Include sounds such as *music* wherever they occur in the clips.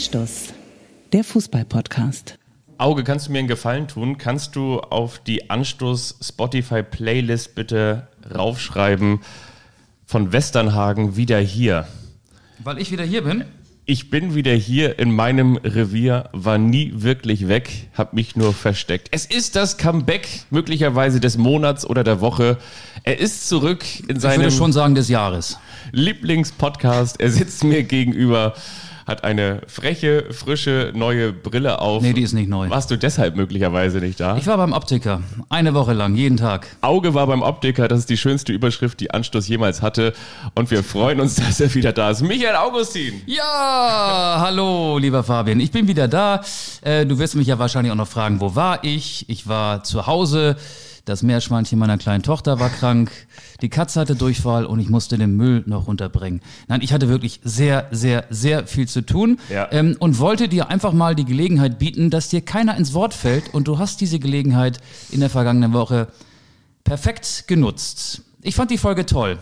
Anstoß, der Fußball-Podcast. Auge, kannst du mir einen Gefallen tun? Kannst du auf die Anstoß Spotify Playlist bitte raufschreiben von Westernhagen wieder hier? Weil ich wieder hier bin? Ich bin wieder hier in meinem Revier, war nie wirklich weg, hab mich nur versteckt. Es ist das Comeback möglicherweise des Monats oder der Woche. Er ist zurück in Ich seinem würde schon sagen des Jahres. Lieblingspodcast. Er sitzt mir gegenüber, hat eine freche, frische, neue Brille auf. Nee, die ist nicht neu. Warst du deshalb möglicherweise nicht da? Ich war beim Optiker. Eine Woche lang, jeden Tag. Auge war beim Optiker, das ist die schönste Überschrift, die Anstoß jemals hatte. Und wir freuen uns, *laughs* dass er wieder da ist. Michael Augustin. Ja, hallo, lieber Fabian. Ich bin wieder da. Äh, du wirst mich ja wahrscheinlich auch noch fragen, wo war ich? Ich war zu Hause. Das Meerschweinchen meiner kleinen Tochter war krank. Die Katze hatte Durchfall und ich musste den Müll noch runterbringen. Nein, ich hatte wirklich sehr, sehr, sehr viel zu tun Ja. ähm, und wollte dir einfach mal die Gelegenheit bieten, dass dir keiner ins Wort fällt und du hast diese Gelegenheit in der vergangenen Woche perfekt genutzt. Ich fand die Folge toll.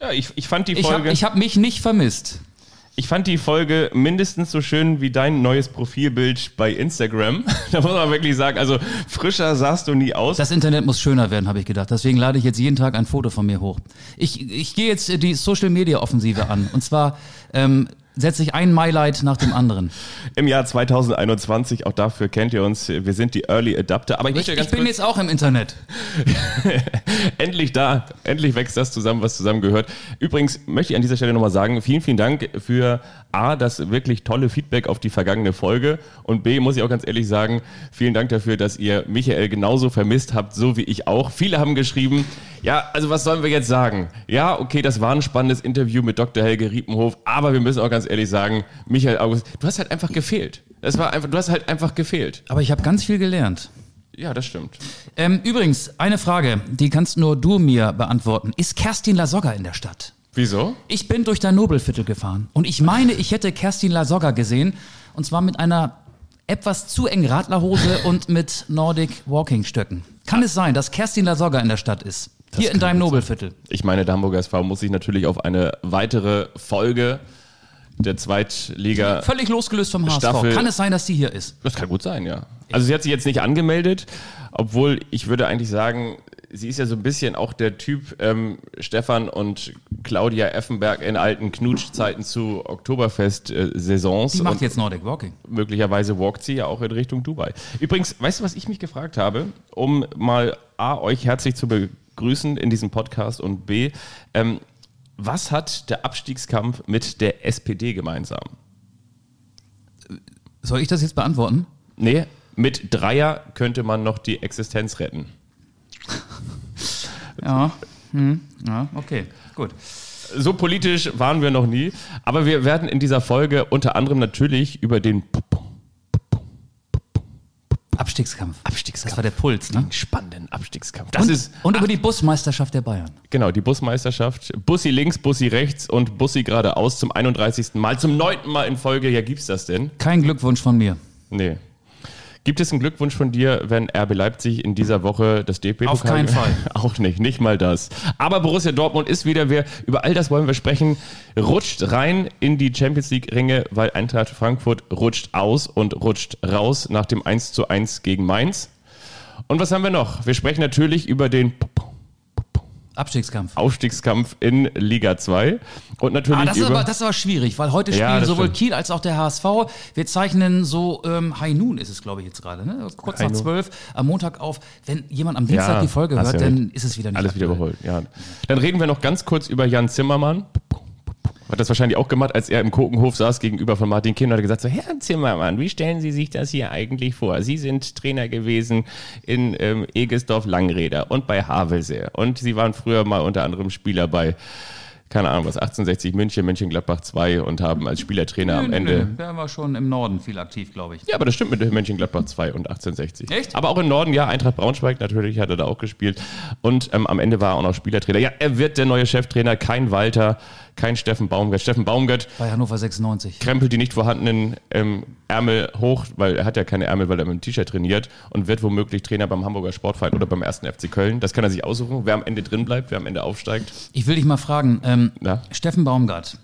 Ja, ich, ich fand die Ich Folge. habe ich hab mich nicht vermisst. Ich fand die Folge mindestens so schön wie dein neues Profilbild bei Instagram. *laughs* da muss man wirklich sagen, also frischer sahst du nie aus. Das Internet muss schöner werden, habe ich gedacht. Deswegen lade ich jetzt jeden Tag ein Foto von mir hoch. Ich, ich gehe jetzt die Social Media Offensive an. Und zwar ähm, setze ich ein Mylight nach dem anderen. Im Jahr 2021, auch dafür kennt ihr uns, wir sind die Early Adapter. Aber ich Ich, ich bin jetzt auch im Internet. *laughs* endlich da, endlich wächst das zusammen, was zusammengehört. Übrigens möchte ich an dieser Stelle nochmal sagen, vielen, vielen Dank für A, das wirklich tolle Feedback auf die vergangene Folge und B, muss ich auch ganz ehrlich sagen, vielen Dank dafür, dass ihr Michael genauso vermisst habt, so wie ich auch. Viele haben geschrieben, ja, also was sollen wir jetzt sagen? Ja, okay, das war ein spannendes Interview mit Dr. Helge Riepenhof, aber wir müssen auch ganz ehrlich sagen, Michael August, du hast halt einfach gefehlt. Das war einfach, du hast halt einfach gefehlt. Aber ich habe ganz viel gelernt. Ja, das stimmt. Ähm, übrigens, eine Frage, die kannst nur du mir beantworten. Ist Kerstin Lasogga in der Stadt? Wieso? Ich bin durch dein Nobelviertel gefahren und ich meine, ich hätte Kerstin Lasogga gesehen und zwar mit einer etwas zu engen Radlerhose *laughs* und mit Nordic Walking Stöcken. Kann es sein, dass Kerstin Lasogga in der Stadt ist? Hier in deinem Nobelviertel. Ich meine, der Hamburger SV muss sich natürlich auf eine weitere Folge der Zweitliga. Völlig losgelöst vom HSV. Staffel- Kann es sein, dass die hier ist? Das kann gut sein, ja. Also sie hat sich jetzt nicht angemeldet, obwohl ich würde eigentlich sagen, sie ist ja so ein bisschen auch der Typ ähm, Stefan und Claudia Effenberg in alten Knutschzeiten zu Oktoberfest-Saisons. Die macht jetzt Nordic Walking. möglicherweise walkt sie ja auch in Richtung Dubai. Übrigens, weißt du, was ich mich gefragt habe, um mal A, euch herzlich zu begrüßen in diesem Podcast und B, ähm, was hat der Abstiegskampf mit der SPD gemeinsam? Soll ich das jetzt beantworten? Nee, mit Dreier könnte man noch die Existenz retten. *laughs* Ja. Hm. Ja, okay. Gut. So politisch waren wir noch nie, aber wir werden in dieser Folge unter anderem natürlich über den Abstiegskampf. Abstiegskampf. Das war der Puls, ne? spannenden Abstiegskampf. Das Und, ist und über die Busmeisterschaft der Bayern. Genau, die Busmeisterschaft. Bussi links, Bussi rechts und Bussi geradeaus zum 31. Mal, zum neunten Mal in Folge. Ja, gibt's das denn? Kein Glückwunsch von mir. Nee. Gibt es einen Glückwunsch von dir, wenn RB Leipzig in dieser Woche das DFB Auf keinen Fall. *laughs* Auch nicht, nicht mal das. Aber Borussia Dortmund ist wieder, wir, über all das wollen wir sprechen, rutscht rein in die Champions League Ringe, weil Eintracht Frankfurt rutscht aus und rutscht raus nach dem 1 zu 1 gegen Mainz. Und was haben wir noch? Wir sprechen natürlich über den Abstiegskampf. Aufstiegskampf in Liga 2 und natürlich Ah, das, ist aber, das ist aber schwierig, weil heute Ja, spielen das sowohl stimmt. Kiel als auch der HSV. Wir zeichnen so ähm, High Noon ist es, glaube ich, jetzt gerade. Ne? Kurz High nach zwölf am Montag auf. Wenn jemand am Dienstag Ja, die Folge hört, ja dann ist es wieder nicht alles wieder aktuell. überholt. Ja. Dann reden wir noch ganz kurz über Jan Zimmermann. Hat das wahrscheinlich auch gemacht, als er im Kokenhof saß gegenüber von Martin Kind und hat gesagt so, Herr Zimmermann, wie stellen Sie sich das hier eigentlich vor? Sie sind Trainer gewesen in ähm, Egesdorf Langräder und bei Havelse und Sie waren früher mal unter anderem Spieler bei keine Ahnung was, 1860 München, Mönchengladbach 2 und haben als Spielertrainer am Nö, Ende nö, Der war schon im Norden viel aktiv, glaube ich. Ja, aber das stimmt mit Mönchengladbach 2 und 1860. Echt? Aber auch im Norden, ja, Eintracht Braunschweig natürlich hat er da auch gespielt. Und ähm, am Ende war er auch noch Spielertrainer. Ja, er wird der neue Cheftrainer, kein Walter, kein Steffen Baumgart. Steffen Baumgart Bei Hannover 96. krempelt die nicht vorhandenen ähm, Ärmel hoch, weil er hat ja keine Ärmel, weil er mit dem T-Shirt trainiert und wird womöglich Trainer beim Hamburger Sportverein oder beim ersten FC Köln. Das kann er sich aussuchen, wer am Ende drin bleibt, wer am Ende aufsteigt. Ich will dich mal fragen, ähm. Steffen Baumgart,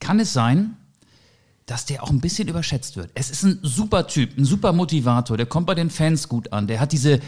kann es sein, dass der auch ein bisschen überschätzt wird. Es ist ein super Typ, ein super Motivator, der kommt bei den Fans gut an, der hat diese,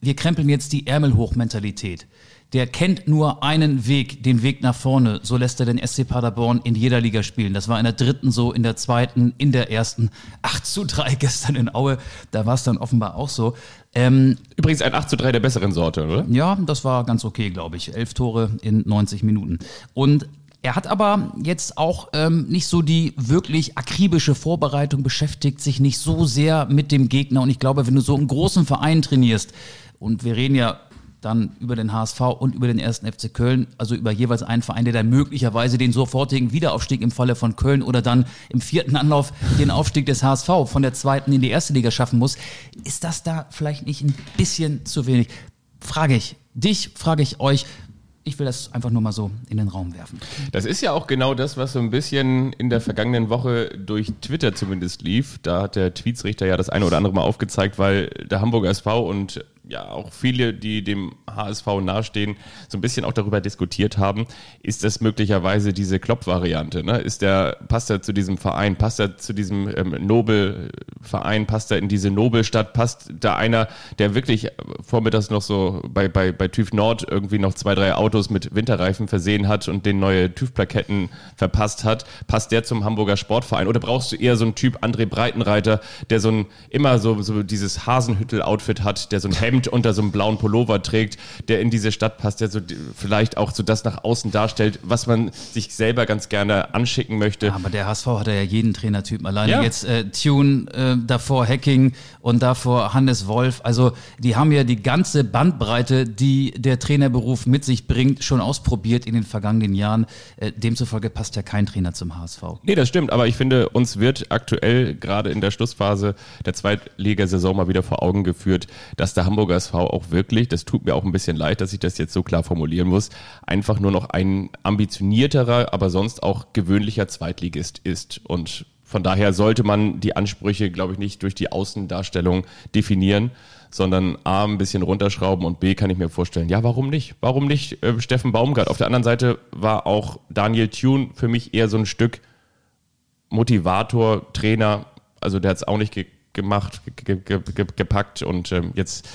wir krempeln jetzt die Ärmel hoch Mentalität. Der kennt nur einen Weg, den Weg nach vorne. So lässt er den SC Paderborn in jeder Liga spielen. Das war in der dritten so, in der zweiten, in der ersten. 8 zu 3 gestern in Aue. Da war es dann offenbar auch so. Ähm, Übrigens ein 8 zu 3 der besseren Sorte, oder? Ja, das war ganz okay, glaube ich. Elf Tore in 90 Minuten. Und er hat aber jetzt auch ähm, nicht so die wirklich akribische Vorbereitung, beschäftigt sich nicht so sehr mit dem Gegner. Und ich glaube, wenn du so einen großen Verein trainierst, und wir reden ja dann über den HSV und über den ersten FC Köln, also über jeweils einen Verein, der dann möglicherweise den sofortigen Wiederaufstieg im Falle von Köln oder dann im vierten Anlauf den Aufstieg des HSV von der zweiten in die erste Liga schaffen muss. Ist das da vielleicht nicht ein bisschen zu wenig? Frage ich dich, frage ich euch, ich will das einfach nur mal so in den Raum werfen. Das ist ja auch genau das, was so ein bisschen in der vergangenen Woche durch Twitter zumindest lief. Da hat der Tweetsrichter ja das eine oder andere mal aufgezeigt, weil der Hamburger SV und ja auch viele, die dem HSV nahestehen, so ein bisschen auch darüber diskutiert haben, ist das möglicherweise diese Klopp-Variante? Ne? Ist der, passt er zu diesem Verein, passt er zu diesem ähm, Nobelverein, passt er in diese Nobelstadt, passt da einer, der wirklich vormittags noch so bei, bei, bei TÜV Nord irgendwie noch zwei, drei Autos mit Winterreifen versehen hat und den neue TÜV-Plaketten verpasst hat, passt der zum Hamburger Sportverein? Oder brauchst du eher so einen Typ André Breitenreiter, der so ein, immer so, so dieses Hasenhüttel-Outfit hat, der so ein Helm Hemd unter so einem blauen Pullover trägt, der in diese Stadt passt, der so vielleicht auch so das nach außen darstellt, was man sich selber ganz gerne anschicken möchte. Ja, aber der HSV hat ja jeden Trainertypen. Alleine ja. jetzt äh, Tune, äh, davor Hacking und davor Hannes Wolf. Also die haben ja die ganze Bandbreite, die der Trainerberuf mit sich bringt, schon ausprobiert in den vergangenen Jahren. Äh, demzufolge passt ja kein Trainer zum HSV. Nee, das stimmt. Aber ich finde, uns wird aktuell gerade in der Schlussphase der Zweitligasaison mal wieder vor Augen geführt, dass der Hamburger SV auch wirklich, das tut mir auch ein bisschen leid, dass ich das jetzt so klar formulieren muss, einfach nur noch ein ambitionierterer, aber sonst auch gewöhnlicher Zweitligist ist. Und von daher sollte man die Ansprüche, glaube ich, nicht durch die Außendarstellung definieren, sondern A, ein bisschen runterschrauben und B, kann ich mir vorstellen, ja, warum nicht? Warum nicht äh, Steffen Baumgart? Auf der anderen Seite war auch Daniel Thune für mich eher so ein Stück Motivator, Trainer. Also der hat es auch nicht ge gemacht, ge ge gepackt und ähm, jetzt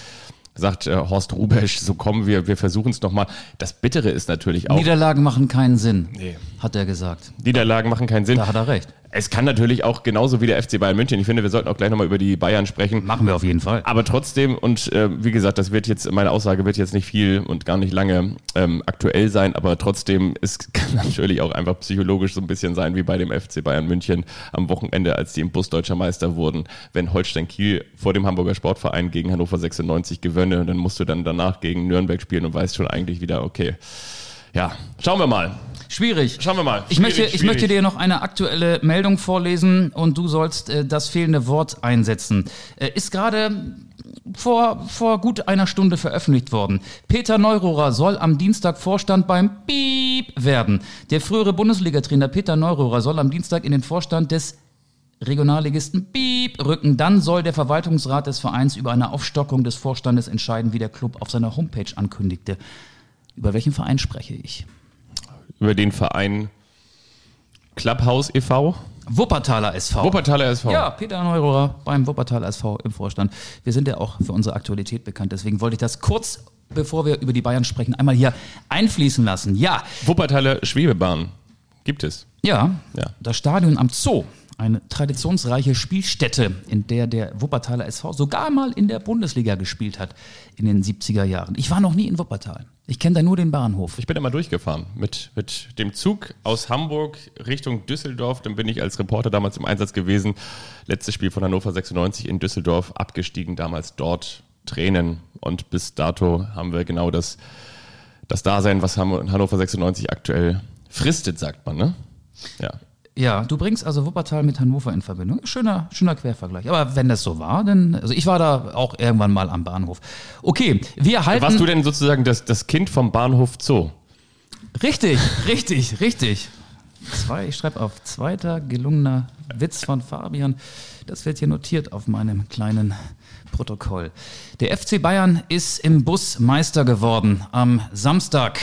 sagt äh, Horst Rubesch, so kommen wir, wir versuchen es nochmal. Das Bittere ist natürlich auch. Niederlagen machen keinen Sinn, nee. hat er gesagt. Niederlagen machen keinen Sinn. Da hat er recht. Es kann natürlich auch genauso wie der FC Bayern München. Ich finde, wir sollten auch gleich nochmal über die Bayern sprechen. Machen wir auf jeden Fall. Aber trotzdem, und äh, wie gesagt, das wird jetzt, meine Aussage wird jetzt nicht viel und gar nicht lange ähm, aktuell sein, aber trotzdem, es *laughs* kann natürlich auch einfach psychologisch so ein bisschen sein wie bei dem FC Bayern München am Wochenende, als die im Bus deutscher Meister wurden. Wenn Holstein Kiel vor dem Hamburger Sportverein gegen Hannover 96 gewönne, dann musst du dann danach gegen Nürnberg spielen und weißt schon eigentlich wieder, okay. Ja, schauen wir mal. Schwierig. Schauen wir mal. ich, möchte, ich möchte dir noch eine aktuelle Meldung vorlesen und du sollst äh, das fehlende Wort einsetzen. Äh, ist gerade vor, vor gut einer Stunde veröffentlicht worden. Peter Neururer soll am Dienstag Vorstand beim Piep werden. Der frühere Bundesliga-Trainer Peter Neururer soll am Dienstag in den Vorstand des Regionalligisten Piep rücken. Dann soll der Verwaltungsrat des Vereins über eine Aufstockung des Vorstandes entscheiden, wie der Club auf seiner Homepage ankündigte. Über welchen Verein spreche ich? Über den Verein Clubhouse e.V. Wuppertaler SV. Wuppertaler SV. Ja, Peter Neurohrer beim Wuppertaler SV im Vorstand. Wir sind ja auch für unsere Aktualität bekannt. Deswegen wollte ich das kurz, bevor wir über die Bayern sprechen, einmal hier einfließen lassen. Ja. Wuppertaler Schwebebahn gibt es. Ja, ja. das Stadion am Zoo eine traditionsreiche Spielstätte, in der der Wuppertaler SV sogar mal in der Bundesliga gespielt hat in den 70er Jahren. Ich war noch nie in Wuppertal. Ich kenne da nur den Bahnhof. Ich bin mal durchgefahren mit, mit dem Zug aus Hamburg Richtung Düsseldorf. Dann bin ich als Reporter damals im Einsatz gewesen. Letztes Spiel von Hannover 96 in Düsseldorf, abgestiegen, damals dort Tränen. Und bis dato haben wir genau das, das Dasein, was Hannover 96 aktuell fristet, sagt man, ne? Ja. Ja, du bringst also Wuppertal mit Hannover in Verbindung. Schöner, schöner Quervergleich. Aber wenn das so war, dann, also ich war da auch irgendwann mal am Bahnhof. Okay, wir halten. Warst du denn sozusagen das, das Kind vom Bahnhof Zoo? Richtig, richtig, richtig. Zwei, ich schreibe auf zweiter gelungener Witz von Fabian. Das wird hier notiert auf meinem kleinen Protokoll. Der FC Bayern ist im Bus Meister geworden am Samstag.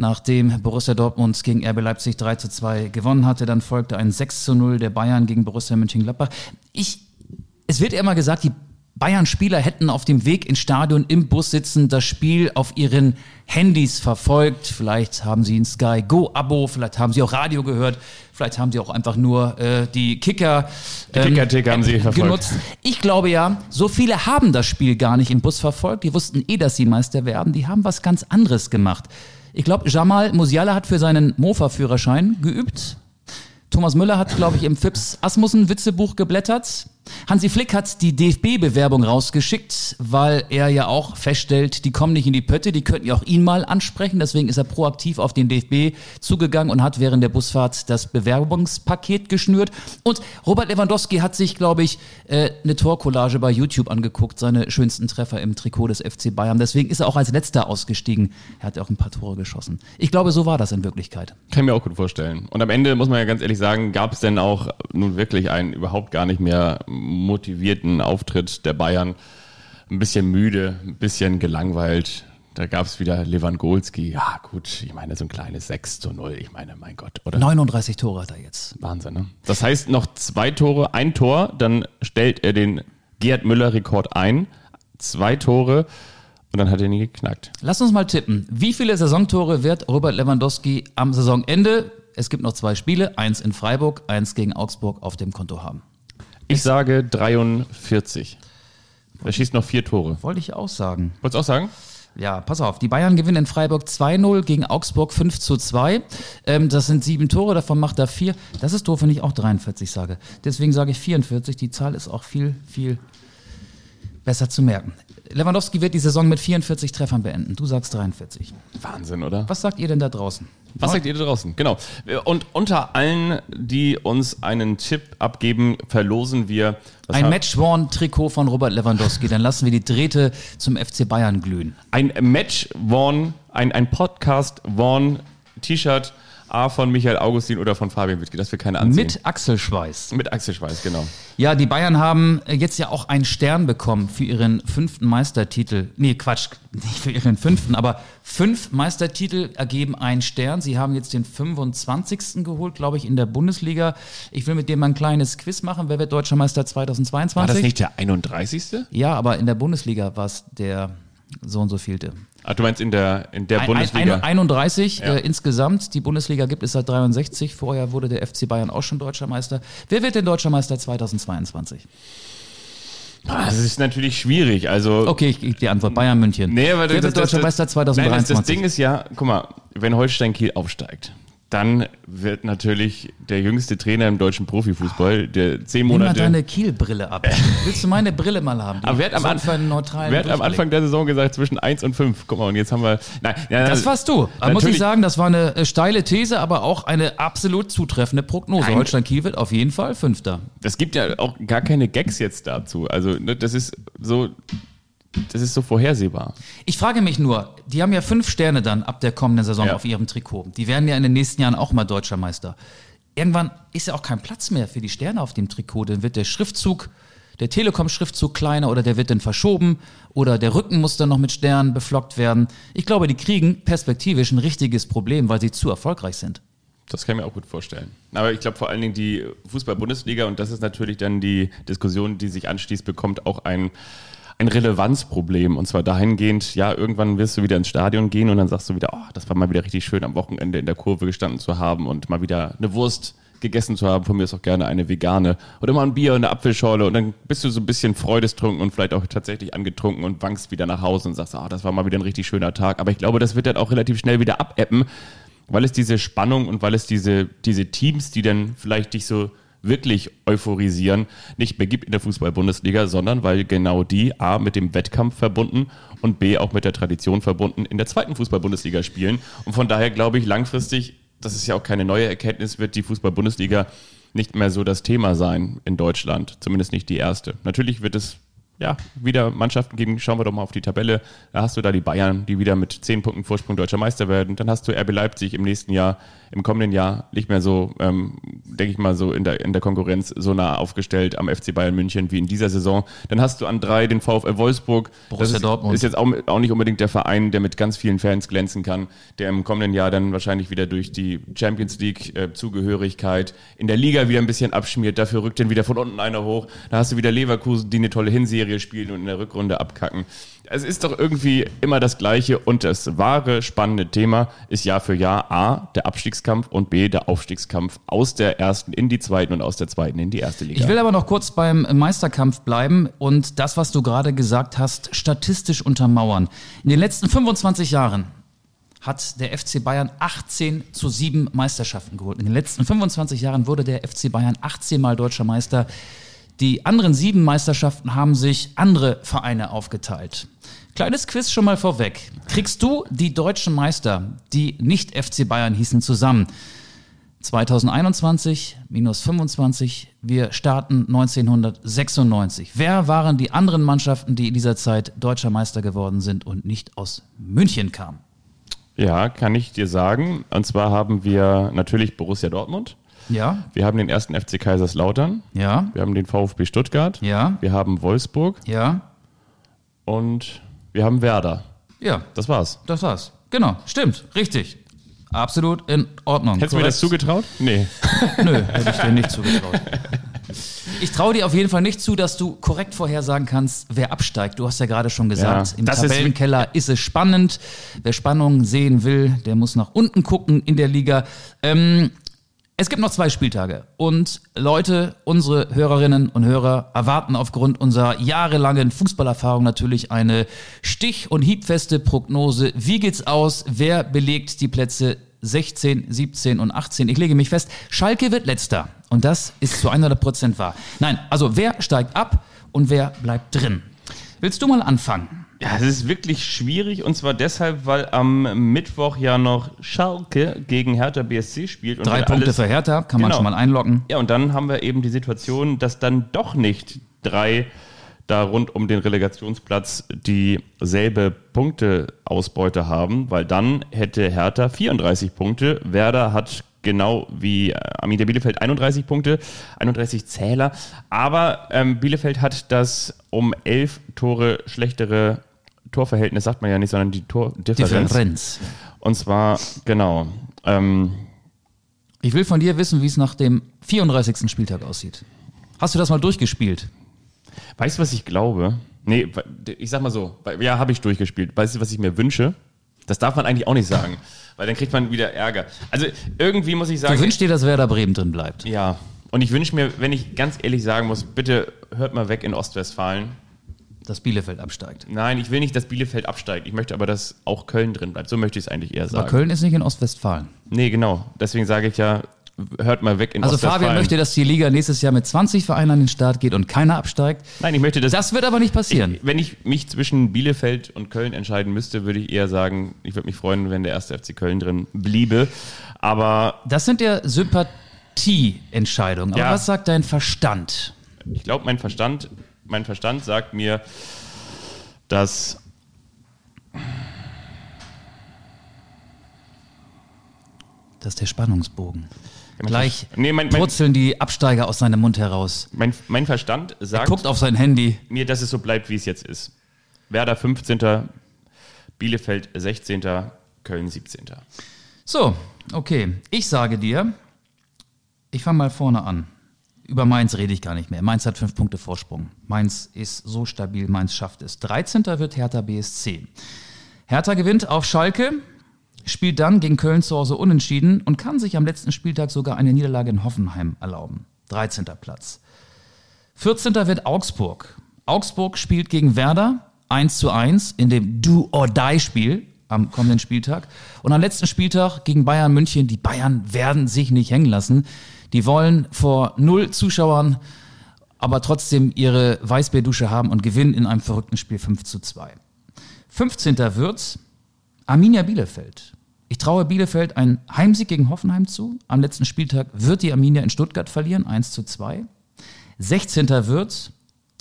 Nachdem Borussia Dortmund gegen RB Leipzig 3 zu 2 gewonnen hatte. Dann folgte ein 6 zu 0 der Bayern gegen Borussia Mönchengladbach. Ich, es wird immer gesagt, die Bayern-Spieler hätten auf dem Weg ins Stadion im Bus sitzen das Spiel auf ihren Handys verfolgt. Vielleicht haben sie ein Sky Go-Abo, vielleicht haben sie auch Radio gehört, vielleicht haben sie auch einfach nur äh, die Kicker, die Kicker haben sie verfolgt. genutzt. Ich glaube ja, so viele haben das Spiel gar nicht im Bus verfolgt. Die wussten eh, dass sie Meister werden. Die haben was ganz anderes gemacht. Ich glaube, Jamal Musiala hat für seinen Mofa-Führerschein geübt. Thomas Müller hat, glaube ich, im Fips Asmussen Witzebuch geblättert. Hansi Flick hat die DFB-Bewerbung rausgeschickt, weil er ja auch feststellt, die kommen nicht in die Pötte, die könnten ja auch ihn mal ansprechen. Deswegen ist er proaktiv auf den DFB zugegangen und hat während der Busfahrt das Bewerbungspaket geschnürt. Und Robert Lewandowski hat sich, glaube ich, äh, eine Torcollage bei YouTube angeguckt, seine schönsten Treffer im Trikot des FC Bayern. Deswegen ist er auch als letzter ausgestiegen. Er hat ja auch ein paar Tore geschossen. Ich glaube, so war das in Wirklichkeit. Kann ich mir auch gut vorstellen. Und am Ende muss man ja ganz ehrlich sagen, gab es denn auch nun wirklich einen überhaupt gar nicht mehr motivierten Auftritt der Bayern. Ein bisschen müde, ein bisschen gelangweilt. Da gab es wieder Lewandowski. Ja, gut, ich meine, so ein kleines 6 zu 0. Ich meine, mein Gott, oder? 39 Tore hat er jetzt. Wahnsinn, ne? Das heißt, noch zwei Tore, ein Tor, dann stellt er den Gerd Müller-Rekord ein. Zwei Tore und dann hat er nie geknackt. Lass uns mal tippen. Wie viele Saisontore wird Robert Lewandowski am Saisonende, es gibt noch zwei Spiele, eins in Freiburg, eins gegen Augsburg, auf dem Konto haben? Ich sage 43. Er schießt noch vier Tore. Wollte ich auch sagen. Wolltest du auch sagen? Ja, pass auf. Die Bayern gewinnen in Freiburg 2-0 gegen Augsburg 5 zu 2. Ähm, das sind sieben Tore, davon macht er vier. Das ist doof, wenn ich auch 43 sage. Deswegen sage ich 44. Die Zahl ist auch viel, viel besser zu merken. Lewandowski wird die Saison mit 44 Treffern beenden. Du sagst 43. Wahnsinn, oder? Was sagt ihr denn da draußen? Was sagt ihr da draußen? Genau. Und unter allen, die uns einen Tipp abgeben, verlosen wir ein Match-Worn-Trikot von Robert Lewandowski. Dann lassen wir die Drähte zum FC Bayern glühen. Ein Match-Worn, ein, ein Podcast-Worn-T-Shirt A von Michael Augustin oder von Fabian Wittke, dass wir keine anziehen. Mit Achselschweiß. Mit Achselschweiß, genau. Ja, die Bayern haben jetzt ja auch einen Stern bekommen für ihren fünften Meistertitel. Nee, Quatsch, *laughs* nicht für ihren fünften, aber fünf Meistertitel ergeben einen Stern. Sie haben jetzt den 25. geholt, glaube ich, in der Bundesliga. Ich will mit dem mal ein kleines Quiz machen. Wer wird Deutscher Meister 2022? War das nicht der 31.? Ja, aber in der Bundesliga war es der so und so vielte. Ach, du meinst in der, in der ein, Bundesliga? Ein, 31 ja. äh, insgesamt. Die Bundesliga gibt es seit 63. Vorher wurde der FC Bayern auch schon deutscher Meister. Wer wird denn deutscher Meister 2022? Ah, das ist natürlich schwierig. Also okay, ich gebe die Antwort. Bayern München. Nee, aber Wer wird deutscher Meister 2023? Nein, das, das Ding ist ja, guck mal, wenn Holstein Kiel aufsteigt, dann wird natürlich der jüngste Trainer im deutschen Profifußball, der zehn Monate. Nimm mal deine Kielbrille ab. Willst du meine Brille mal haben? Aber wer hat am, Anfang, wer hat am Anfang der Saison gesagt zwischen 1 und 5? Guck mal, und jetzt haben wir. Nein, ja, das warst du. Aber muss ich sagen, das war eine äh, steile These, aber auch eine absolut zutreffende Prognose. Nein. Holstein Kiel wird auf jeden Fall Fünfter. Es gibt ja auch gar keine Gags jetzt dazu. Also, ne, das ist so das ist so vorhersehbar. Ich frage mich nur, die haben ja fünf Sterne dann ab der kommenden Saison ja. auf ihrem Trikot. Die werden ja in den nächsten Jahren auch mal deutscher Meister. Irgendwann ist ja auch kein Platz mehr für die Sterne auf dem Trikot. Dann wird der Schriftzug, der Telekom-Schriftzug kleiner oder der wird dann verschoben oder der Rücken muss dann noch mit Sternen beflockt werden. Ich glaube, die kriegen perspektivisch ein richtiges Problem, weil sie zu erfolgreich sind. Das kann ich mir auch gut vorstellen. Aber ich glaube vor allen Dingen die Fußball-Bundesliga, und das ist natürlich dann die Diskussion, die sich anschließt, bekommt auch ein ein Relevanzproblem. Und zwar dahingehend, ja, irgendwann wirst du wieder ins Stadion gehen und dann sagst du wieder, oh, das war mal wieder richtig schön, am Wochenende in der Kurve gestanden zu haben und mal wieder eine Wurst gegessen zu haben. Von mir ist auch gerne eine vegane. Oder mal ein Bier und eine Apfelschorle und dann bist du so ein bisschen freudestrunken und vielleicht auch tatsächlich angetrunken und wankst wieder nach Hause und sagst, ah, oh, das war mal wieder ein richtig schöner Tag. Aber ich glaube, das wird dann auch relativ schnell wieder abebben, weil es diese Spannung und weil es diese, diese Teams, die dann vielleicht dich so wirklich euphorisieren, nicht mehr gibt in der Fußball-Bundesliga, sondern weil genau die A mit dem Wettkampf verbunden und B auch mit der Tradition verbunden in der zweiten Fußball-Bundesliga spielen. Und von daher glaube ich langfristig, das ist ja auch keine neue Erkenntnis, wird die Fußball-Bundesliga nicht mehr so das Thema sein in Deutschland, zumindest nicht die erste. Natürlich wird es ja, wieder Mannschaften gegen, schauen wir doch mal auf die Tabelle. Da hast du da die Bayern, die wieder mit zehn Punkten Vorsprung deutscher Meister werden. Dann hast du RB Leipzig im nächsten Jahr, im kommenden Jahr nicht mehr so, ähm, denke ich mal, so in der, in der Konkurrenz so nah aufgestellt am FC Bayern München wie in dieser Saison. Dann hast du an drei den VfL Wolfsburg. Borussia das Dortmund. Ist jetzt auch, auch nicht unbedingt der Verein, der mit ganz vielen Fans glänzen kann, der im kommenden Jahr dann wahrscheinlich wieder durch die Champions League äh, Zugehörigkeit in der Liga wieder ein bisschen abschmiert. Dafür rückt dann wieder von unten einer hoch. Da hast du wieder Leverkusen, die eine tolle Hinserie spielen und in der Rückrunde abkacken. Es ist doch irgendwie immer das Gleiche und das wahre spannende Thema ist Jahr für Jahr A, der Abstiegskampf und B, der Aufstiegskampf aus der ersten in die zweiten und aus der zweiten in die erste Liga. Ich will aber noch kurz beim Meisterkampf bleiben und das, was du gerade gesagt hast, statistisch untermauern. In den letzten 25 Jahren hat der FC Bayern 18 zu 7 Meisterschaften geholt. In den letzten 25 Jahren wurde der FC Bayern 18 Mal deutscher Meister. Die anderen sieben Meisterschaften haben sich andere Vereine aufgeteilt. Kleines Quiz schon mal vorweg. Kriegst du die deutschen Meister, die nicht FC Bayern hießen, zusammen? 2021 minus 25. Wir starten 1996. Wer waren die anderen Mannschaften, die in dieser Zeit deutscher Meister geworden sind und nicht aus München kamen? Ja, kann ich dir sagen. Und zwar haben wir natürlich Borussia Dortmund. Ja, Wir haben den ersten FC Kaiserslautern. ja, Wir haben den VfB Stuttgart. ja, Wir haben Wolfsburg ja, und wir haben Werder. ja. Das war's. Das war's. Genau, stimmt, richtig. Absolut in Ordnung. Hättest du mir das zugetraut? Nee. *laughs* Nö, hätte ich dir nicht zugetraut. Ich traue dir auf jeden Fall nicht zu, dass du korrekt vorhersagen kannst, wer absteigt. Du hast ja gerade schon gesagt, Ja, im das ist- Tabellenkeller ist, es spannend. Wer Spannung sehen will, der muss nach unten gucken in der Liga. Ähm, es gibt noch zwei Spieltage und Leute, unsere Hörerinnen und Hörer erwarten aufgrund unserer jahrelangen Fußballerfahrung natürlich eine stich- und hiebfeste Prognose. Wie geht's aus? Wer belegt die Plätze 16, 17 und 18? Ich lege mich fest, Schalke wird letzter und das ist zu 100 Prozent wahr. Nein, also wer steigt ab und wer bleibt drin? Willst du mal anfangen? Ja, es ist wirklich schwierig und zwar deshalb, weil am Mittwoch ja noch Schalke gegen Hertha BSC spielt. Und Drei Punkte alles- für Hertha, kann man Genau. schon mal einloggen. Ja, und dann haben wir eben die Situation, dass dann doch nicht drei da rund um den Relegationsplatz dieselbe Punkteausbeute haben, weil dann hätte Hertha 34 Punkte, Werder hat genau wie äh, Arminia Bielefeld 31 Punkte, 31 Zähler, aber ähm, Bielefeld hat das um elf Tore schlechtere Torverhältnis, sagt man ja nicht, sondern die Tordifferenz. Differenz. Und zwar, genau, ähm, Ich will von dir wissen, wie es nach dem 34. Spieltag aussieht. Hast du das mal durchgespielt? Weißt du, was ich glaube? Nee, ich sag mal so, ja, habe ich durchgespielt. Weißt du, was ich mir wünsche? Das darf man eigentlich auch nicht sagen, weil dann kriegt man wieder Ärger. Also irgendwie muss ich sagen, Du wünschst dir, dass Werder Bremen drin bleibt. ja. Und ich wünsche mir, wenn ich ganz ehrlich sagen muss, bitte hört mal weg in Ostwestfalen. Dass Bielefeld absteigt. Nein, ich will nicht, dass Bielefeld absteigt. Ich möchte aber, dass auch Köln drin bleibt. So möchte ich es eigentlich eher Aber sagen. Köln ist nicht in Ostwestfalen. Nee, genau. Deswegen sage ich ja, hört mal weg in Also. Fabian möchte, dass die Liga nächstes Jahr mit 20 Vereinen an den Start geht und keiner absteigt. Nein, ich möchte, dass Das wird aber nicht passieren. Ich, wenn ich mich zwischen Bielefeld und Köln entscheiden müsste, würde ich eher sagen, ich würde mich freuen, wenn der erste FC Köln drin bliebe. Aber Das sind ja Sympathieentscheidungen. Aber Ja. was sagt dein Verstand? ich glaube, mein Verstand, mein Verstand sagt mir, dass Das ist der Spannungsbogen. mein Gleich nee, mein, mein, purzeln die Absteiger aus seinem Mund heraus. mein, mein Verstand sagt Guckt auf sein Handy. mir, dass es so bleibt, wie es jetzt ist. Werder 15., Bielefeld 16., Köln 17. So, okay. Ich sage dir, ich fange mal vorne an. Über Mainz rede ich gar nicht mehr. Mainz hat fünf Punkte Vorsprung. Mainz ist so stabil, Mainz schafft es. 13. wird Hertha BSC. Hertha gewinnt auf Schalke, spielt dann gegen Köln zu Hause unentschieden und kann sich am letzten Spieltag sogar eine Niederlage in Hoffenheim erlauben. 13. Platz. 14. wird Augsburg. Augsburg spielt gegen Werder 1 zu 1 in dem Do-or-Die-Spiel am kommenden Spieltag. Und am letzten Spieltag gegen Bayern München. Die Bayern werden sich nicht hängen lassen. Die wollen vor null Zuschauern aber trotzdem ihre Weißbierdusche haben und gewinnen in einem verrückten Spiel 5 zu 2. 15. wird's Arminia Bielefeld. Ich traue Bielefeld einen Heimsieg gegen Hoffenheim zu. Am letzten Spieltag wird die Arminia in Stuttgart verlieren, 1 zu 2. 16. wird's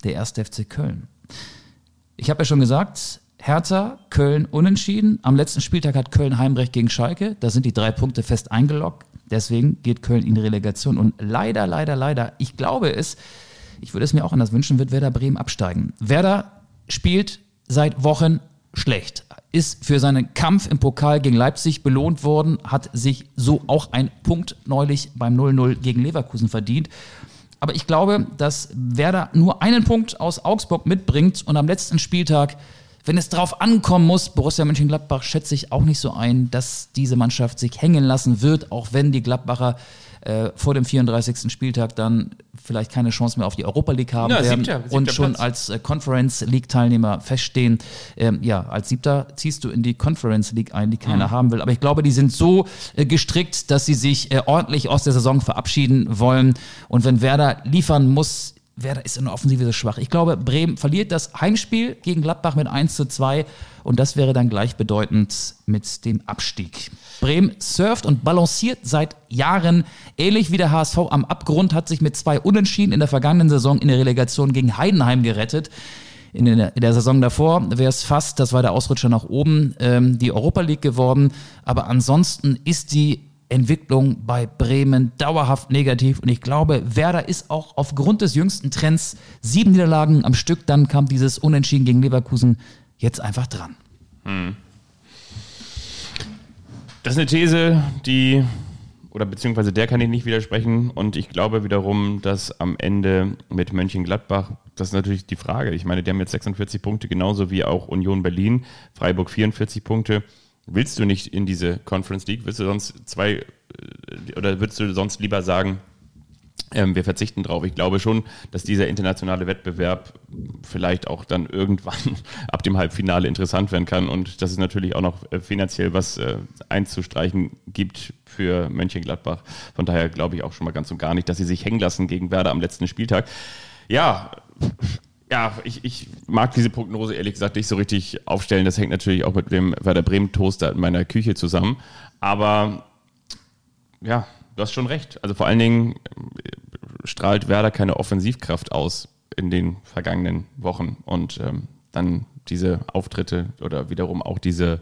der 1. FC Köln. Ich habe ja schon gesagt, Hertha, Köln unentschieden. Am letzten Spieltag hat Köln Heimrecht gegen Schalke. Da sind die drei Punkte fest eingeloggt. Deswegen geht Köln in die Relegation. Und leider, leider, leider, ich glaube es, ich würde es mir auch anders wünschen, wird Werder Bremen absteigen. Werder spielt seit Wochen schlecht. Ist für seinen Kampf im Pokal gegen Leipzig belohnt worden, hat sich so auch ein Punkt neulich beim 0-0 gegen Leverkusen verdient. Aber ich glaube, dass Werder nur einen Punkt aus Augsburg mitbringt und am letzten Spieltag wenn es darauf ankommen muss, Borussia Mönchengladbach schätze ich auch nicht so ein, dass diese Mannschaft sich hängen lassen wird, auch wenn die Gladbacher äh, vor dem 34. Spieltag dann vielleicht keine Chance mehr auf die Europa League haben Ja, werden siebter- siebter und schon Platz. als äh, Conference League Teilnehmer feststehen. Ähm, ja, als Siebter ziehst du in die Conference League ein, die keiner Mhm. haben will. Aber ich glaube, die sind so äh, gestrickt, dass sie sich äh, ordentlich aus der Saison verabschieden wollen. Und wenn Werder liefern muss, Werder ist in der Offensive so schwach. Ich glaube, Bremen verliert das Heimspiel gegen Gladbach mit 1 zu 2 und das wäre dann gleichbedeutend mit dem Abstieg. Bremen surft und balanciert seit Jahren, ähnlich wie der HSV am Abgrund, hat sich mit zwei Unentschieden in der vergangenen Saison in der Relegation gegen Heidenheim gerettet. In der, in der Saison davor wäre es fast, das war der Ausrutscher nach oben, ähm, die Europa League geworden. Aber ansonsten ist die Entwicklung bei Bremen dauerhaft negativ. Und ich glaube, Werder ist auch aufgrund des jüngsten Trends sieben Niederlagen am Stück. Dann kam dieses Unentschieden gegen Leverkusen jetzt einfach dran. Das ist eine These, die, oder beziehungsweise der kann ich nicht widersprechen. Und ich glaube wiederum, dass am Ende mit Mönchengladbach, das ist natürlich die Frage. Ich meine, die haben jetzt 46 Punkte, genauso wie auch Union Berlin, Freiburg 44 Punkte. Willst du nicht in diese Conference League? Willst du sonst zwei, äh, oder würdest du sonst lieber sagen, ähm, wir verzichten drauf. Ich glaube schon, dass dieser internationale Wettbewerb vielleicht auch dann irgendwann *laughs* ab dem Halbfinale interessant werden kann und dass es natürlich auch noch äh, finanziell was äh, einzustreichen gibt für Mönchengladbach. Von daher glaube ich auch schon mal ganz und gar nicht, dass sie sich hängen lassen gegen Werder am letzten Spieltag. Ja, ja, ich, ich mag diese Prognose ehrlich gesagt nicht so richtig aufstellen. Das hängt natürlich auch mit dem Werder Bremen Toaster in meiner Küche zusammen. Aber ja, du hast schon recht. Also vor allen Dingen äh, strahlt Werder keine Offensivkraft aus in den vergangenen Wochen. Und ähm, dann diese Auftritte oder wiederum auch diese,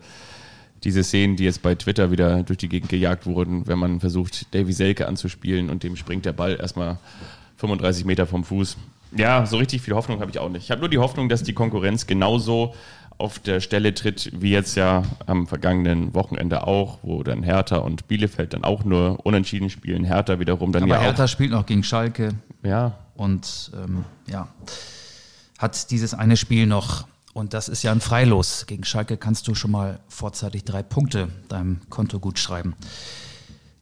diese Szenen, die jetzt bei Twitter wieder durch die Gegend gejagt wurden, wenn man versucht, Davy Selke anzuspielen und dem springt der Ball erstmal 35 Meter vom Fuß. Ja, so richtig viel Hoffnung habe ich auch nicht. Ich habe nur die Hoffnung, dass die Konkurrenz genauso auf der Stelle tritt, wie jetzt ja am vergangenen Wochenende auch, wo dann Hertha und Bielefeld dann auch nur unentschieden spielen. Hertha wiederum dann Aber ja Hertha spielt noch gegen Schalke auch. Ja, und ähm, ja, hat dieses eine Spiel noch. Und das ist ja ein Freilos. Gegen Schalke kannst du schon mal vorzeitig drei Punkte deinem Konto gut schreiben.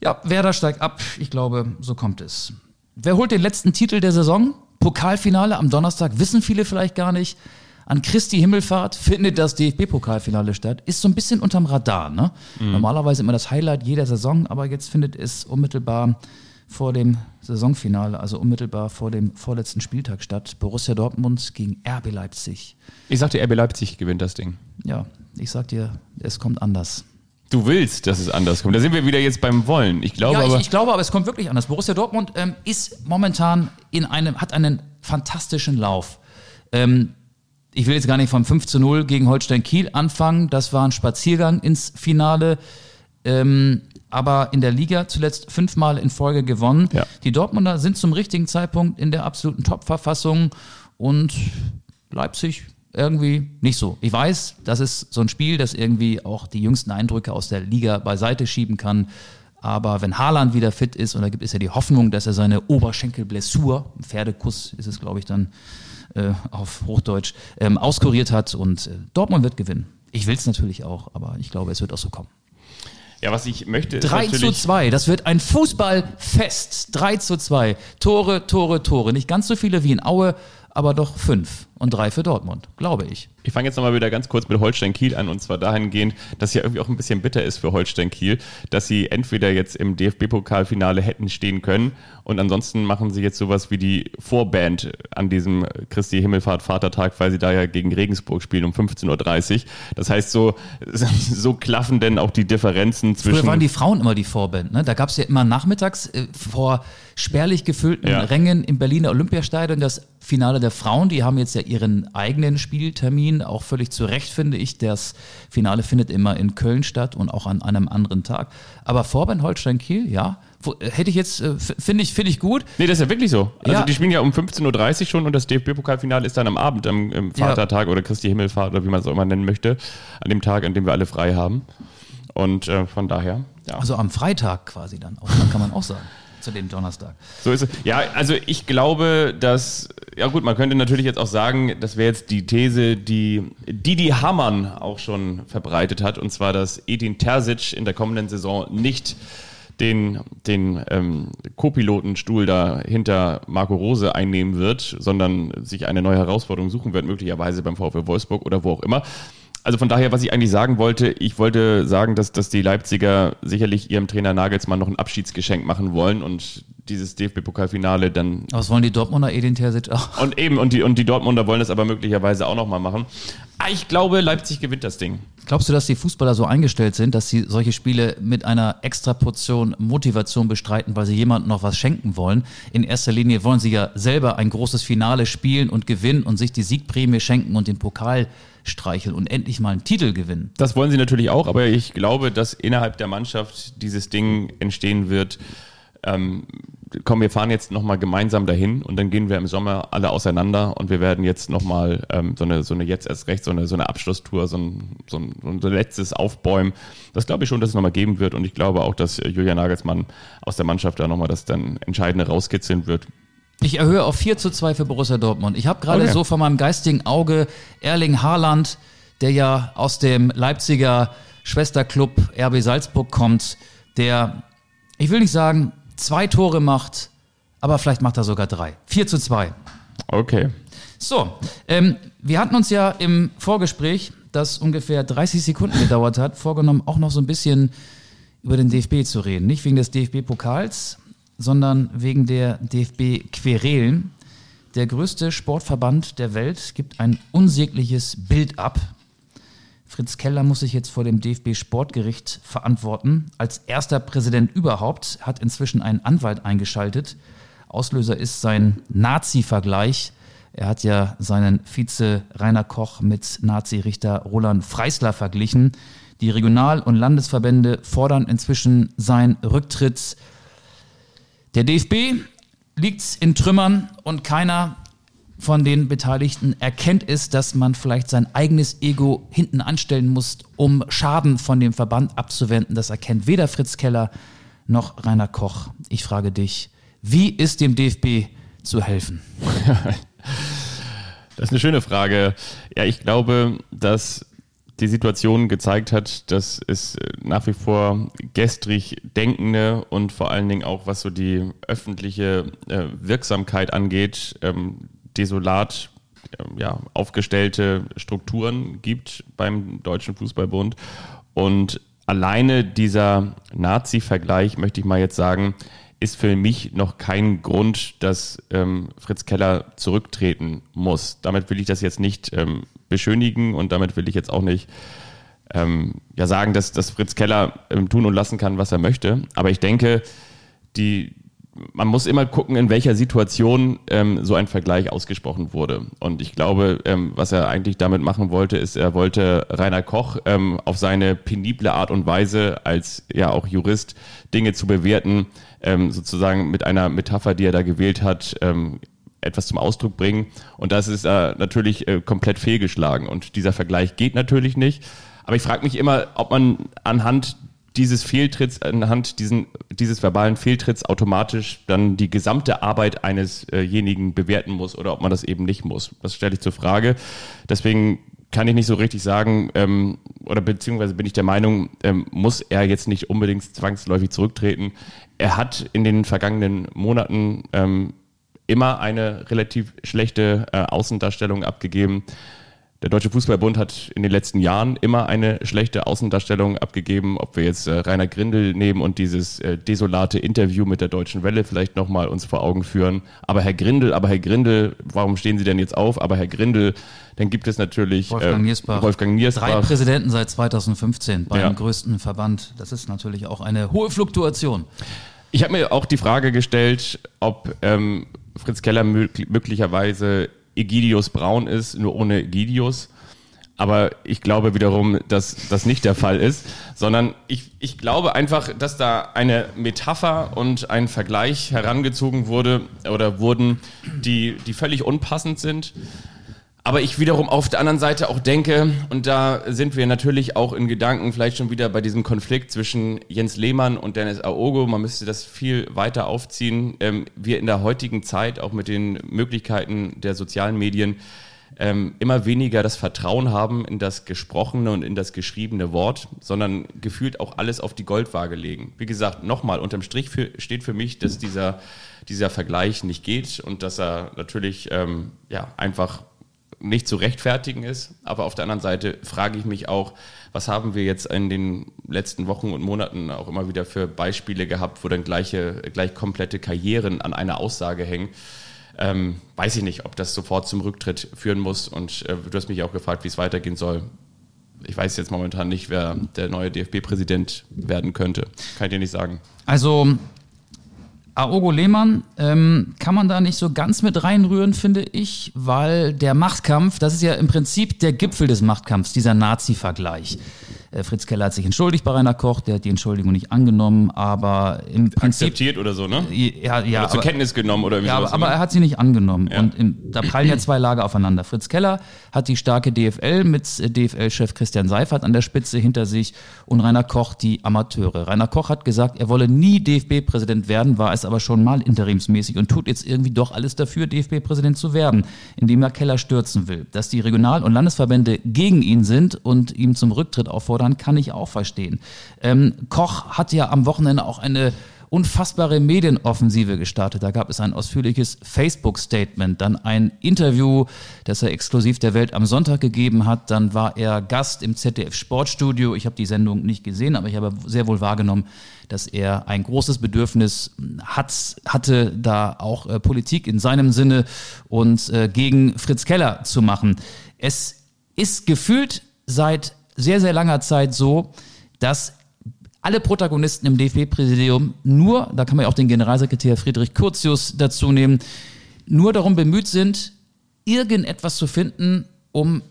Ja, Werder steigt ab. Ich glaube, so kommt es. Wer holt den letzten Titel der Saison? Pokalfinale am Donnerstag, wissen viele vielleicht gar nicht. An Christi Himmelfahrt findet das DFB-Pokalfinale statt. Ist so ein bisschen unterm Radar. Ne? Normalerweise immer das Highlight jeder Saison, aber jetzt findet es unmittelbar vor dem Saisonfinale, also unmittelbar vor dem vorletzten Spieltag statt. Borussia Dortmund gegen RB Leipzig. ich sagte, RB Leipzig gewinnt das Ding. Ja, ich sag dir, es kommt anders. Du willst, dass es anders kommt. Da sind wir wieder jetzt beim Wollen. Ich glaube ja, aber. ich, ich glaube aber, es kommt wirklich anders. Borussia Dortmund ähm, ist momentan in einem, hat einen fantastischen Lauf. Ähm, ich will jetzt gar nicht vom 5 zu 0 gegen Holstein Kiel anfangen. Das war ein Spaziergang ins Finale. Ähm, aber in der Liga zuletzt fünfmal in Folge gewonnen. Ja. Die Dortmunder sind zum richtigen Zeitpunkt in der absoluten Top-Verfassung und Leipzig irgendwie nicht so. Ich weiß, das ist so ein Spiel, das irgendwie auch die jüngsten Eindrücke aus der Liga beiseite schieben kann. Aber wenn Haaland wieder fit ist, und da gibt es ja die Hoffnung, dass er seine Oberschenkelblessur, Pferdekuss ist es, glaube ich, dann äh, auf Hochdeutsch, ähm, auskuriert hat und äh, Dortmund wird gewinnen. Ich will es natürlich auch, aber ich glaube, es wird auch so kommen. ja, was ich möchte, ist 3 zu natürlich. 2, das wird ein Fußballfest. 3 zu 2. Tore, Tore, Tore. Nicht ganz so viele wie in Aue, aber doch fünf. Und drei für Dortmund, glaube ich. Ich fange jetzt nochmal wieder ganz kurz mit Holstein Kiel an und zwar dahingehend, dass ja irgendwie auch ein bisschen bitter ist für Holstein Kiel, dass sie entweder jetzt im DFB-Pokalfinale hätten stehen können und ansonsten machen sie jetzt sowas wie die Vorband an diesem Christi Himmelfahrt Vatertag, weil sie da ja gegen Regensburg spielen um 15.30 Uhr. Das heißt, so, *laughs* so klaffen denn auch die Differenzen zwischen. Früher waren die Frauen immer die Vorband. Ne? Da gab es ja immer nachmittags äh, vor spärlich gefüllten Ja. Rängen im Berliner Olympiastadion das Finale der Frauen. Die haben jetzt ja ihren eigenen Spieltermin, auch völlig zu Recht finde ich. Das Finale findet immer in Köln statt und auch an einem anderen Tag. Aber Vorbein Holstein Kiel, ja, hätte ich jetzt, äh, finde ich, finde ich gut. Nee, das ist ja wirklich so. Also ja. die spielen ja um 15.30 Uhr schon und das DFB-Pokalfinale ist dann am Abend, am, am Vatertag ja. oder Christi Himmelfahrt oder wie man es auch immer nennen möchte, an dem Tag, an dem wir alle frei haben. Und äh, von daher, ja. Also am Freitag quasi dann, auch, kann man auch sagen zu dem Donnerstag. So ist es. Ja, also ich glaube, dass, ja gut, man könnte natürlich jetzt auch sagen, das wäre jetzt die These, die Didi Hamann auch schon verbreitet hat, und zwar, dass Edin Terzic in der kommenden Saison nicht den, den ähm, Co-Pilotenstuhl da hinter Marco Rose einnehmen wird, sondern sich eine neue Herausforderung suchen wird, möglicherweise beim VfL Wolfsburg oder wo auch immer. Also von daher, was ich eigentlich sagen wollte, ich wollte sagen, dass, dass die Leipziger sicherlich ihrem Trainer Nagelsmann noch ein Abschiedsgeschenk machen wollen und dieses DFB-Pokalfinale dann. Was wollen die Dortmunder Edin Terzic auch? Und eben, und die, und die Dortmunder wollen das aber möglicherweise auch nochmal machen. Ah, ich glaube, Leipzig gewinnt das Ding. Glaubst du, dass die Fußballer so eingestellt sind, dass sie solche Spiele mit einer extra Portion Motivation bestreiten, weil sie jemandem noch was schenken wollen? In erster Linie wollen sie ja selber ein großes Finale spielen und gewinnen und sich die Siegprämie schenken und den Pokal streicheln und endlich mal einen Titel gewinnen. Das wollen sie natürlich auch, aber ich glaube, dass innerhalb der Mannschaft dieses Ding entstehen wird, ähm, komm, wir fahren jetzt nochmal gemeinsam dahin und dann gehen wir im Sommer alle auseinander und wir werden jetzt nochmal ähm, so, eine, so eine jetzt erst recht, so eine, so eine Abschlusstour, so ein, so ein, so ein letztes Aufbäumen. Das glaube ich schon, dass es nochmal geben wird und ich glaube auch, dass Julian Nagelsmann aus der Mannschaft da nochmal das dann Entscheidende rauskitzeln wird. Ich erhöhe auf 4 zu 2 für Borussia Dortmund. Ich habe gerade okay. so vor meinem geistigen Auge Erling Haaland, der ja aus dem Leipziger Schwesterclub RB Salzburg kommt, der, ich will nicht sagen, zwei Tore macht, aber vielleicht macht er sogar drei. 4 zu 2. Okay. So, ähm, wir hatten uns ja im Vorgespräch, das ungefähr 30 Sekunden gedauert hat, vorgenommen, auch noch so ein bisschen über den DFB zu reden. Nicht wegen des DFB-Pokals, sondern wegen der DFB-Querelen. Der größte Sportverband der Welt gibt ein unsägliches Bild ab. Fritz Keller muss sich jetzt vor dem DFB-Sportgericht verantworten. Als erster Präsident überhaupt hat inzwischen einen Anwalt eingeschaltet. Auslöser ist sein Nazi-Vergleich. Er hat ja seinen Vize Rainer Koch mit Nazi-Richter Roland Freisler verglichen. Die Regional- und Landesverbände fordern inzwischen seinen Rücktritt. Der DFB liegt in Trümmern und keiner von den Beteiligten erkennt es, dass man vielleicht sein eigenes Ego hinten anstellen muss, um Schaden von dem Verband abzuwenden. Das erkennt weder Fritz Keller noch Rainer Koch. Ich frage dich, wie ist dem DFB zu helfen? *laughs* Das ist eine schöne Frage. Ja, ich glaube, dass die Situation gezeigt hat, dass es äh, nach wie vor gestrig denkende und vor allen Dingen auch, was so die öffentliche äh, Wirksamkeit angeht, ähm, desolat äh, ja, aufgestellte Strukturen gibt beim Deutschen Fußballbund. Und alleine dieser Nazi-Vergleich, möchte ich mal jetzt sagen, ist für mich noch kein Grund, dass ähm, Fritz Keller zurücktreten muss. Damit will ich das jetzt nicht ähm, beschönigen und damit will ich jetzt auch nicht ähm, ja sagen, dass, dass Fritz Keller ähm, tun und lassen kann, was er möchte. Aber ich denke, die, man muss immer gucken, in welcher Situation ähm, so ein Vergleich ausgesprochen wurde. Und ich glaube, ähm, was er eigentlich damit machen wollte, ist, er wollte Rainer Koch ähm, auf seine penible Art und Weise als ja auch Jurist Dinge zu bewerten, ähm, sozusagen mit einer Metapher, die er da gewählt hat, ähm, etwas zum Ausdruck bringen. Und das ist äh, natürlich äh, komplett fehlgeschlagen. Und dieser Vergleich geht natürlich nicht. Aber ich frage mich immer, ob man anhand dieses Fehltritts, anhand diesen, dieses verbalen Fehltritts automatisch dann die gesamte Arbeit einesjenigen bewerten muss oder ob man das eben nicht muss. Das stelle ich zur Frage. Deswegen kann ich nicht so richtig sagen, ähm, oder beziehungsweise bin ich der Meinung, ähm, muss er jetzt nicht unbedingt zwangsläufig zurücktreten. Er hat in den vergangenen Monaten ähm, immer eine relativ schlechte äh, Außendarstellung abgegeben. Der Deutsche Fußballbund hat in den letzten Jahren immer eine schlechte Außendarstellung abgegeben. Ob wir jetzt äh, Rainer Grindel nehmen und dieses äh, desolate Interview mit der Deutschen Welle vielleicht nochmal uns vor Augen führen. Aber Herr Grindel, aber Herr Grindel, warum stehen Sie denn jetzt auf? Aber Herr Grindel, dann gibt es natürlich Wolfgang, äh, Niersbach. Wolfgang Niersbach. Drei Präsidenten seit 2015 beim ja. größten Verband. Das ist natürlich auch eine hohe Fluktuation. Ich habe mir auch die Frage gestellt, ob ähm, Fritz Keller möglicherweise Egidius Braun ist, nur ohne Egidius. Aber ich glaube wiederum, dass das nicht der Fall ist, sondern ich, ich glaube einfach, dass da eine Metapher und ein Vergleich herangezogen wurde oder wurden, die, die völlig unpassend sind. Aber ich wiederum auf der anderen Seite auch denke, und da sind wir natürlich auch in Gedanken vielleicht schon wieder bei diesem Konflikt zwischen Jens Lehmann und Dennis Aogo, man müsste das viel weiter aufziehen. Ähm, wir in der heutigen Zeit, auch mit den Möglichkeiten der sozialen Medien, ähm, immer weniger das Vertrauen haben in das gesprochene und in das geschriebene Wort, sondern gefühlt auch alles auf die Goldwaage legen. Wie gesagt, nochmal, unterm Strich für, steht für mich, dass dieser, dieser Vergleich nicht geht und dass er natürlich ähm, ja, einfach nicht zu rechtfertigen ist. Aber auf der anderen Seite frage ich mich auch, was haben wir jetzt in den letzten Wochen und Monaten auch immer wieder für Beispiele gehabt, wo dann gleiche, gleich komplette Karrieren an einer Aussage hängen ähm, weiß ich nicht, ob das sofort zum Rücktritt führen muss. Und äh, du hast mich auch gefragt, wie es weitergehen soll. Ich weiß jetzt momentan nicht, wer der neue DFB-Präsident werden könnte. Kann ich dir nicht sagen. Also Aogo Lehmann ähm, kann man da nicht so ganz mit reinrühren, finde ich, weil der Machtkampf, das ist ja im Prinzip der Gipfel des Machtkampfs, dieser Nazi-Vergleich. Äh, Fritz Keller hat sich entschuldigt bei Rainer Koch, der hat die Entschuldigung nicht angenommen, aber im Prinzip. Akzeptiert oder so, ne? Ja, ja. Oder zur aber, Kenntnis genommen oder wie Ja, sowas, aber, aber er hat sie nicht angenommen. Ja. Und im, da prallen ja zwei Lager aufeinander. Fritz Keller hat die starke DFL mit äh, DFL-Chef Christian Seifert an der Spitze hinter sich und Rainer Koch die Amateure. Rainer Koch hat gesagt, er wolle nie DFB-Präsident werden, war es aber schon mal interimsmäßig und tut jetzt irgendwie doch alles dafür, DFB-Präsident zu werden, indem er Keller stürzen will. Dass die Regional- und Landesverbände gegen ihn sind und ihm zum Rücktritt auffordern, kann ich auch verstehen. Ähm, Koch hat ja am Wochenende auch eine unfassbare Medienoffensive gestartet. Da gab es ein ausführliches Facebook-Statement, dann ein Interview, das er exklusiv der Welt am Sonntag gegeben hat. Dann war er Gast im ZDF Sportstudio. Ich habe die Sendung nicht gesehen, aber ich habe sehr wohl wahrgenommen, dass er ein großes Bedürfnis hat, hatte, da auch äh, Politik in seinem Sinne und äh, gegen Fritz Keller zu machen. Es ist gefühlt seit sehr, sehr langer Zeit so, dass alle Protagonisten im DFB-Präsidium nur, da kann man ja auch den Generalsekretär Friedrich Curtius dazu nehmen, nur darum bemüht sind, irgendetwas zu finden, um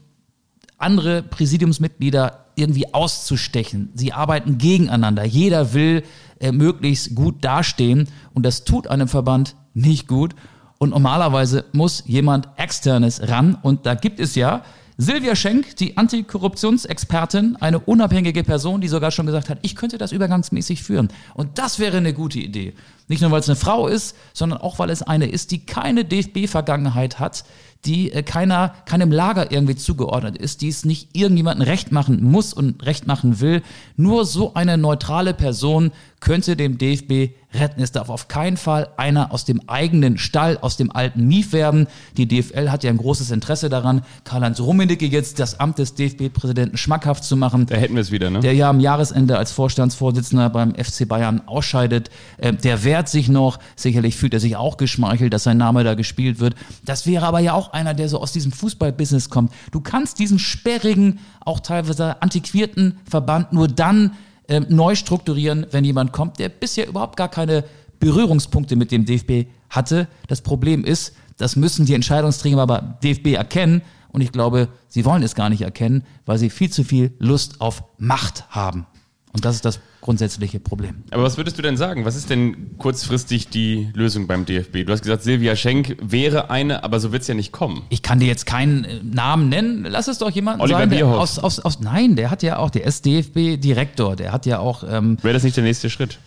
andere Präsidiumsmitglieder irgendwie auszustechen. Sie arbeiten gegeneinander. Jeder will äh, möglichst gut dastehen und das tut einem Verband nicht gut. Und normalerweise muss jemand externes ran und da gibt es ja Silvia Schenk, die Antikorruptionsexpertin, eine unabhängige Person, die sogar schon gesagt hat, ich könnte das übergangsmäßig führen. Und das wäre eine gute Idee. Nicht nur, weil es eine Frau ist, sondern auch, weil es eine ist, die keine DFB-Vergangenheit hat, die äh, keiner, keinem Lager irgendwie zugeordnet ist, die es nicht irgendjemandem recht machen muss und recht machen will. Nur so eine neutrale Person könnte dem DFB retten. Es darf auf keinen Fall einer aus dem eigenen Stall, aus dem alten Mief werden. Die DFL hat ja ein großes Interesse daran, Karl-Heinz Rummenigge jetzt das Amt des DFB-Präsidenten schmackhaft zu machen. Da hätten wir es wieder, ne? Der ja am Jahresende als Vorstandsvorsitzender beim FC Bayern ausscheidet. Äh, der wehrt sich noch. Sicherlich fühlt er sich auch geschmeichelt, dass sein Name da gespielt wird. Das wäre aber ja auch einer, der so aus diesem Fußballbusiness kommt. Du kannst diesen sperrigen, auch teilweise antiquierten Verband nur dann äh, neu strukturieren, wenn jemand kommt, der bisher überhaupt gar keine Berührungspunkte mit dem DFB hatte. Das Problem ist, das müssen die Entscheidungsträger aber DFB erkennen. Und ich glaube, sie wollen es gar nicht erkennen, weil sie viel zu viel Lust auf Macht haben. Und das ist das grundsätzliche Problem. Aber was würdest du denn sagen? Was ist denn kurzfristig die Lösung beim DFB? Du hast gesagt, Silvia Schenk wäre eine, aber so wird es ja nicht kommen. Ich kann dir jetzt keinen äh, Namen nennen. Lass es doch jemanden Oliver sein. Der aus, aus, aus, nein, der hat ja auch, der ist DFB-Direktor. Der hat ja auch. Ähm, wäre das nicht der nächste Schritt?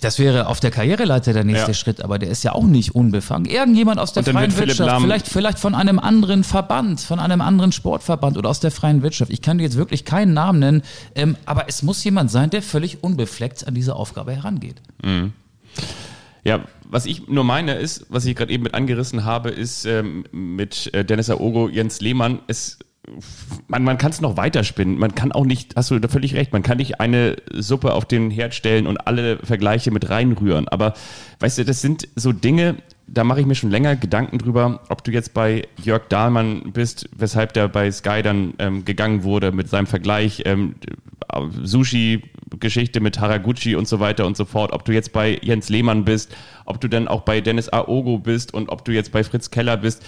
Das wäre auf der Karriereleiter der nächste ja. Schritt, aber der ist ja auch nicht unbefangen. Irgendjemand aus der freien Wirtschaft, vielleicht, vielleicht von einem anderen Verband, von einem anderen Sportverband oder aus der freien Wirtschaft. Ich kann dir jetzt wirklich keinen Namen nennen, ähm, aber es muss jemand sein, der völlig unbefleckt an diese Aufgabe herangeht. Mhm. Ja, was ich nur meine ist, was ich gerade eben mit angerissen habe, ist ähm, mit äh, Dennis Aogo, Jens Lehmann, es man, man kann es noch weiterspinnen. Man kann auch nicht, hast du da völlig recht, man kann nicht eine Suppe auf den Herd stellen und alle Vergleiche mit reinrühren. Aber weißt du, das sind so Dinge, da mache ich mir schon länger Gedanken drüber, ob du jetzt bei Jörg Dahlmann bist, weshalb der bei Sky dann ähm, gegangen wurde mit seinem Vergleich, ähm, Sushi-Geschichte mit Haraguchi und so weiter und so fort, ob du jetzt bei Jens Lehmann bist, ob du dann auch bei Dennis Aogo bist und ob du jetzt bei Fritz Keller bist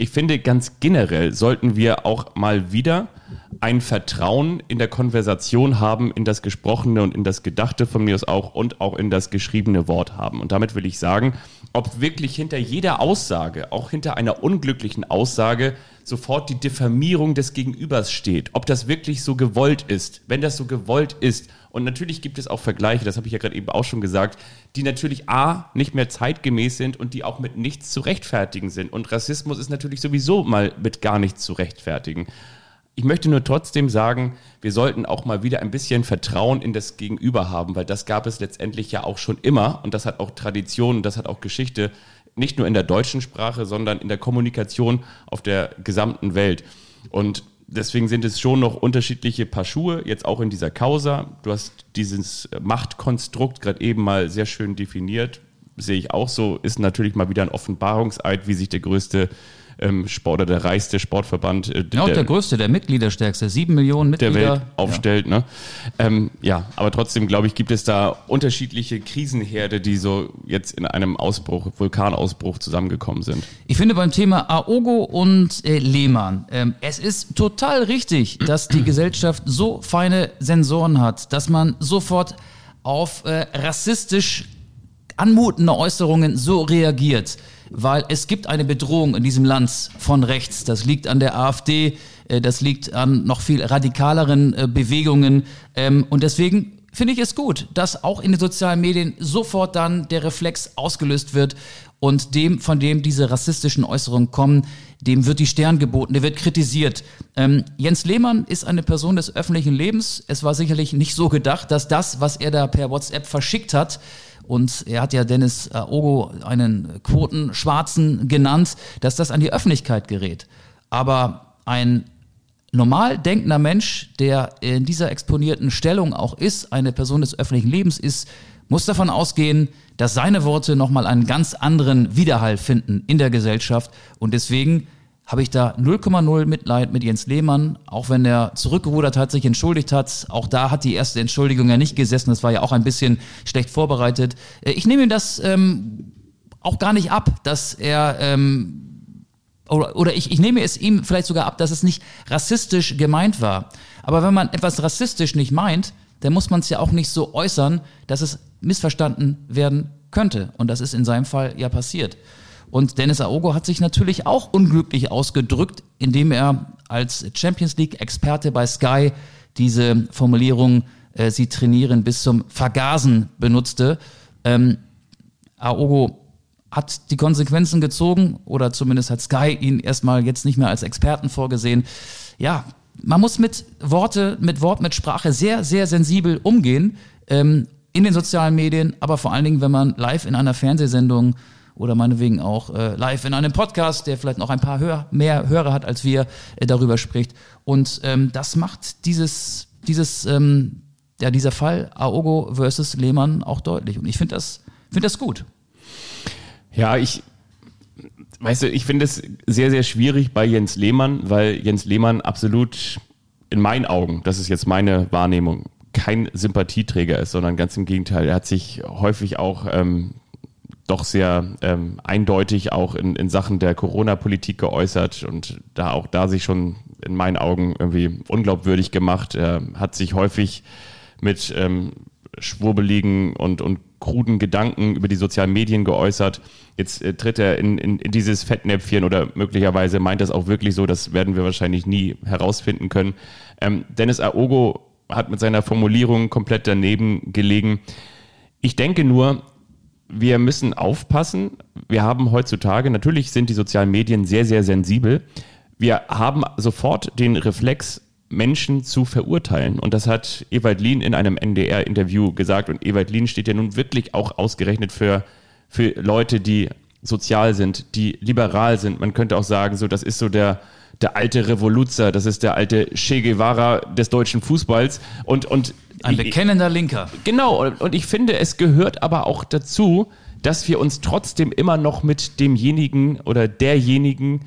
ich finde, ganz generell sollten wir auch mal wieder ein Vertrauen in der Konversation haben, in das Gesprochene und in das Gedachte von mir aus auch und auch in das geschriebene Wort haben. Und damit will ich sagen, ob wirklich hinter jeder Aussage, auch hinter einer unglücklichen Aussage, sofort die Diffamierung des Gegenübers steht. Ob das wirklich so gewollt ist. Wenn das so gewollt ist, und natürlich gibt es auch Vergleiche, das habe ich ja gerade eben auch schon gesagt, die natürlich A, nicht mehr zeitgemäß sind und die auch mit nichts zu rechtfertigen sind. Und Rassismus ist natürlich sowieso mal mit gar nichts zu rechtfertigen. Ich möchte nur trotzdem sagen, wir sollten auch mal wieder ein bisschen Vertrauen in das Gegenüber haben, weil das gab es letztendlich ja auch schon immer und das hat auch Tradition, das hat auch Geschichte, nicht nur in der deutschen Sprache, sondern in der Kommunikation auf der gesamten Welt. Und deswegen sind es schon noch unterschiedliche Paar Schuhe, jetzt auch in dieser Causa. Du hast dieses Machtkonstrukt gerade eben mal sehr schön definiert, sehe ich auch so, ist natürlich mal wieder ein Offenbarungseid, wie sich der größte ähm, Sport oder der reichste Sportverband äh, ja, der, der, größte, der Mitgliederstärkste, sieben Millionen Mitglieder der Welt aufstellt. Ja, ne? ähm, ja aber trotzdem glaube ich, gibt es da unterschiedliche Krisenherde, die so jetzt in einem Ausbruch, Vulkanausbruch zusammengekommen sind. Ich finde beim Thema Aogo und äh, Lehmann, ähm, es ist total richtig, dass die Gesellschaft so feine Sensoren hat, dass man sofort auf äh, rassistisch anmutende Äußerungen so reagiert weil es gibt eine Bedrohung in diesem Land von rechts. Das liegt an der AfD, äh, das liegt an noch viel radikaleren äh, Bewegungen. Ähm, und deswegen finde ich es gut, dass auch in den sozialen Medien sofort dann der Reflex ausgelöst wird und dem, von dem diese rassistischen Äußerungen kommen, dem wird die Stern geboten, der wird kritisiert. Ähm, Jens Lehmann ist eine Person des öffentlichen Lebens. Es war sicherlich nicht so gedacht, dass das, was er da per WhatsApp verschickt hat, und er hat ja Dennis äh, Ogo einen Quotenschwarzen genannt, dass das an die Öffentlichkeit gerät. Aber ein normal denkender Mensch, der in dieser exponierten Stellung auch ist, eine Person des öffentlichen Lebens ist, muss davon ausgehen, dass seine Worte nochmal einen ganz anderen Widerhall finden in der Gesellschaft. Und deswegen habe ich da 0,0 Mitleid mit Jens Lehmann, auch wenn er zurückgerudert hat, sich entschuldigt hat. Auch da hat die erste Entschuldigung ja nicht gesessen. Das war ja auch ein bisschen schlecht vorbereitet. Äh, ich nehme ihm das ähm, auch gar nicht ab, dass er ähm, oder, ich, ich nehme es ihm vielleicht sogar ab, dass es nicht rassistisch gemeint war. Aber wenn man etwas rassistisch nicht meint, dann muss man es ja auch nicht so äußern, dass es missverstanden werden könnte. Und das ist in seinem Fall ja passiert. Und Dennis Aogo hat sich natürlich auch unglücklich ausgedrückt, indem er als Champions League-Experte bei Sky diese Formulierung, äh, sie trainieren bis zum Vergasen benutzte. Ähm, Aogo hat die Konsequenzen gezogen oder zumindest hat Sky ihn erstmal jetzt nicht mehr als Experten vorgesehen. Ja, man muss mit Worte, mit Wort, mit Sprache sehr, sehr sensibel umgehen ähm, in den sozialen Medien, aber vor allen Dingen, wenn man live in einer Fernsehsendung oder meinetwegen auch äh, live in einem Podcast, der vielleicht noch ein paar Hör mehr Hörer hat als wir, äh, darüber spricht. Und ähm, das macht dieses, dieses, ähm, ja, dieser Fall Aogo versus Lehmann auch deutlich. Und ich finde das, finde das gut. Ja, ich, weißt du, ich finde es sehr, sehr schwierig bei Jens Lehmann, weil Jens Lehmann absolut in meinen Augen, das ist jetzt meine Wahrnehmung, kein Sympathieträger ist, sondern ganz im Gegenteil. Er hat sich häufig auch ähm, doch sehr ähm, eindeutig auch in, in Sachen der Corona-Politik geäußert und da auch da sich schon in meinen Augen irgendwie unglaubwürdig gemacht. Er hat sich häufig mit ähm, schwurbeligen und, und kruden Gedanken über die sozialen Medien geäußert. Jetzt äh, tritt er in, in, in dieses Fettnäpfchen oder möglicherweise meint das auch wirklich so, das werden wir wahrscheinlich nie herausfinden können. Ähm, Dennis Aogo hat mit seiner Formulierung komplett daneben gelegen. Ich denke nur, wir müssen aufpassen. Wir haben heutzutage, natürlich sind die sozialen Medien sehr, sehr sensibel. Wir haben sofort den Reflex, Menschen zu verurteilen. Und das hat Ewald Lien in einem NDR-Interview gesagt. Und Ewald Lien steht ja nun wirklich auch ausgerechnet für, für Leute, die sozial sind, die liberal sind. Man könnte auch sagen, so, das ist so der, der alte Revoluzer, das ist der alte Che Guevara des deutschen Fußballs. Und, und ein bekennender Linker. Genau, und ich finde, es gehört aber auch dazu, dass wir uns trotzdem immer noch mit demjenigen oder derjenigen,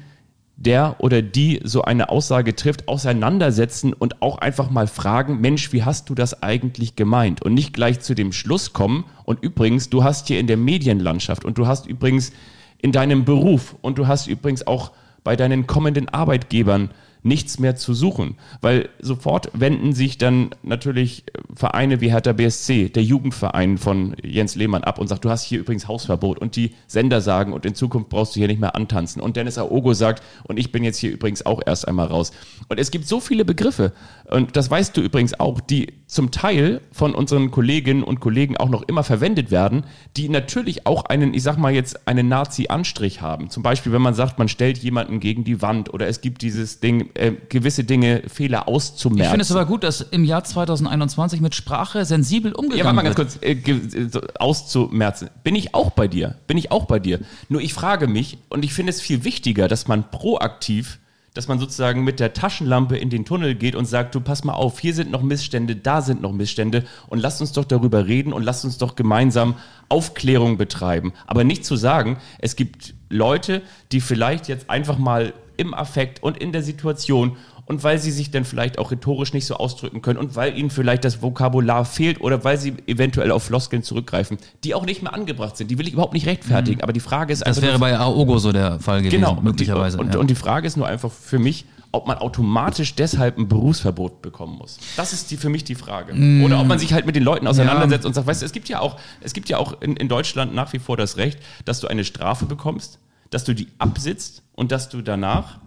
der oder die so eine Aussage trifft, auseinandersetzen und auch einfach mal fragen, Mensch, wie hast du das eigentlich gemeint? Und nicht gleich zu dem Schluss kommen. Und übrigens, du hast hier in der Medienlandschaft und du hast übrigens in deinem Beruf und du hast übrigens auch bei deinen kommenden Arbeitgebern nichts mehr zu suchen, weil sofort wenden sich dann natürlich Vereine wie Hertha BSC, der Jugendverein von Jens Lehmann ab und sagt, du hast hier übrigens Hausverbot. Und die Sender sagen und in Zukunft brauchst du hier nicht mehr antanzen. Und Dennis Aogo sagt und ich bin jetzt hier übrigens auch erst einmal raus. Und es gibt so viele Begriffe. Und das weißt du übrigens auch, die zum Teil von unseren Kolleginnen und Kollegen auch noch immer verwendet werden, die natürlich auch einen, ich sag mal jetzt, einen Nazi-Anstrich haben. Zum Beispiel, wenn man sagt, man stellt jemanden gegen die Wand oder es gibt dieses Ding, äh, gewisse Dinge, Fehler auszumerzen. Ich finde es aber gut, dass im Jahr 2021 mit Sprache sensibel umgegangen ja, warte mal ganz wird. kurz, äh, so auszumerzen. Bin ich auch bei dir? Bin ich auch bei dir? Nur ich frage mich, und ich finde es viel wichtiger, dass man proaktiv, dass man sozusagen mit der Taschenlampe in den Tunnel geht und sagt, du pass mal auf, hier sind noch Missstände, da sind noch Missstände und lasst uns doch darüber reden und lasst uns doch gemeinsam Aufklärung betreiben. Aber nicht zu sagen, es gibt Leute, die vielleicht jetzt einfach mal im Affekt und in der Situation und weil sie sich dann vielleicht auch rhetorisch nicht so ausdrücken können und weil ihnen vielleicht das Vokabular fehlt oder weil sie eventuell auf Floskeln zurückgreifen, die auch nicht mehr angebracht sind. Die will ich überhaupt nicht rechtfertigen, aber die Frage ist Mhm. Das einfach wäre nur- bei Aogo so der Fall gewesen, genau möglicherweise. Und, ja. und die Frage ist nur einfach für mich, ob man automatisch deshalb ein Berufsverbot bekommen muss. Das ist die, für mich die Frage. Mm. Oder ob man sich halt mit den Leuten auseinandersetzt und sagt, weißt du, es gibt ja auch, es gibt ja auch in, in Deutschland nach wie vor das Recht, dass du eine Strafe bekommst, dass du die absitzt und dass du danach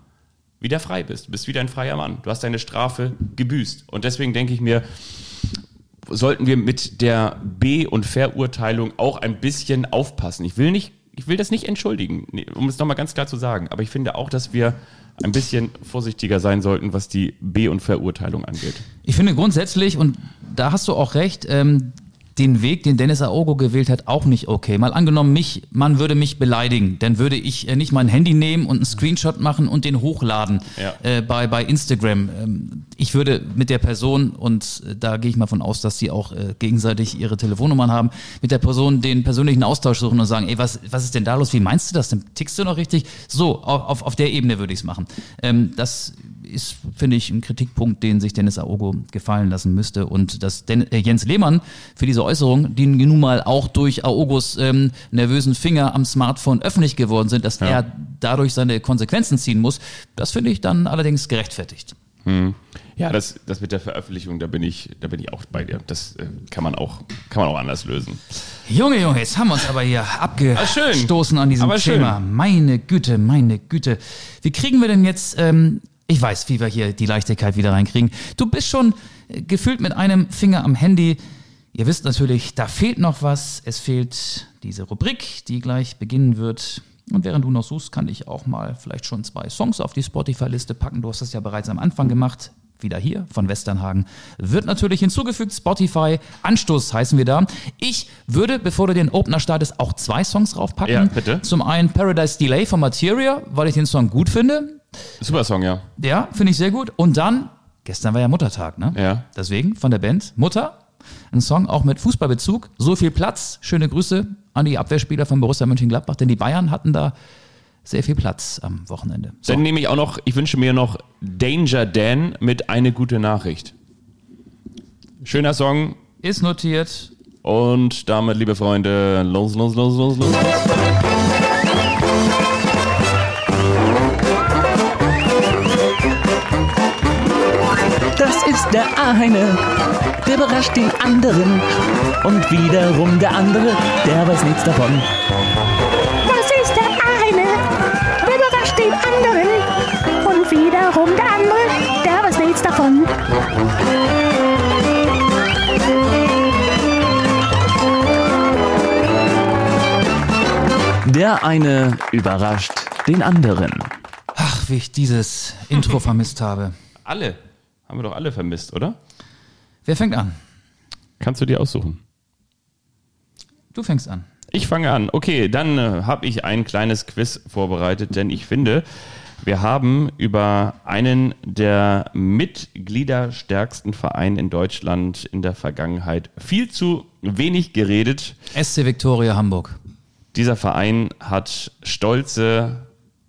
wieder frei bist. Du bist wieder ein freier Mann. Du hast deine Strafe gebüßt. Und deswegen denke ich mir, sollten wir mit der B- und Verurteilung auch ein bisschen aufpassen. Ich will nicht, ich will das nicht entschuldigen, um es nochmal ganz klar zu sagen. Aber ich finde auch, dass wir ein bisschen vorsichtiger sein sollten, was die B- und Verurteilung angeht. Ich finde grundsätzlich, und da hast du auch recht, ähm, den Weg, den Dennis Aogo gewählt hat, auch nicht okay. Mal angenommen, mich, man würde mich beleidigen, dann würde ich äh, nicht mein Handy nehmen und einen Screenshot machen und den hochladen Ja. äh, bei, bei Instagram. Ich würde mit der Person, und äh, da gehe ich mal von aus, dass sie auch äh, gegenseitig ihre Telefonnummern haben, mit der Person den persönlichen Austausch suchen und sagen, ey, was, was ist denn da los? Wie meinst du das denn? Tickst du noch richtig? So, auf, auf, der Ebene würde ich es machen. Ähm, das ist, finde ich, ein Kritikpunkt, den sich Dennis Aogo gefallen lassen müsste. Und dass Den äh, Jens Lehmann für diese Äußerung, die nun mal auch durch Aogos ähm, nervösen Finger am Smartphone öffentlich geworden sind, dass er dadurch seine Konsequenzen ziehen muss, das finde ich dann allerdings gerechtfertigt. Ja, das, das mit der Veröffentlichung, da bin ich, da bin ich auch bei dir. Das äh, kann man auch, kann man auch anders lösen. Junge, Junge, jetzt haben wir uns aber hier abgestoßen an diesem. Thema. Meine Güte, meine Güte. Wie kriegen wir denn jetzt, ähm, ich weiß, wie wir hier die Leichtigkeit wieder reinkriegen. Du bist schon äh, gefühlt mit einem Finger am Handy. Ihr wisst natürlich, da fehlt noch was. Es fehlt diese Rubrik, die gleich beginnen wird. Und während du noch suchst, kann ich auch mal vielleicht schon zwei Songs auf die Spotify-Liste packen. Du hast das ja bereits am Anfang gemacht. Wieder hier von Westernhagen. Wird natürlich hinzugefügt. Spotify. Anstoß heißen wir da. Ich würde, bevor du den Opener startest, auch zwei Songs draufpacken. Ja, bitte. Zum einen Paradise Delay von Materia, weil ich den Song gut finde. Super Song, ja. Ja, finde ich sehr gut. Und dann, gestern war ja Muttertag, ne? Ja. Deswegen von der Band Mutter. Ein Song auch mit Fußballbezug. So viel Platz. Schöne Grüße an die Abwehrspieler von Borussia Mönchengladbach, denn die Bayern hatten da sehr viel Platz am Wochenende. So. Dann nehme ich auch noch, ich wünsche mir noch Danger Dan mit eine gute Nachricht. Schöner Song Ist notiert. und damit, liebe Freunde, los, los, los, los, los. Das ist der eine, der überrascht den anderen. Und wiederum der andere, der weiß nichts davon. Anderen. Und wiederum der andere, der weiß nichts davon. Der eine überrascht den anderen. Ach, wie ich dieses Intro vermisst habe. Alle. Haben wir doch alle vermisst, oder? Wer fängt an? Kannst du dir aussuchen. Du fängst an. Ich fange an. Okay, dann äh, habe ich ein kleines Quiz vorbereitet, denn ich finde, wir haben über einen der mitgliederstärksten Vereine in Deutschland in der Vergangenheit viel zu wenig geredet. SC Viktoria Hamburg. Dieser Verein hat stolze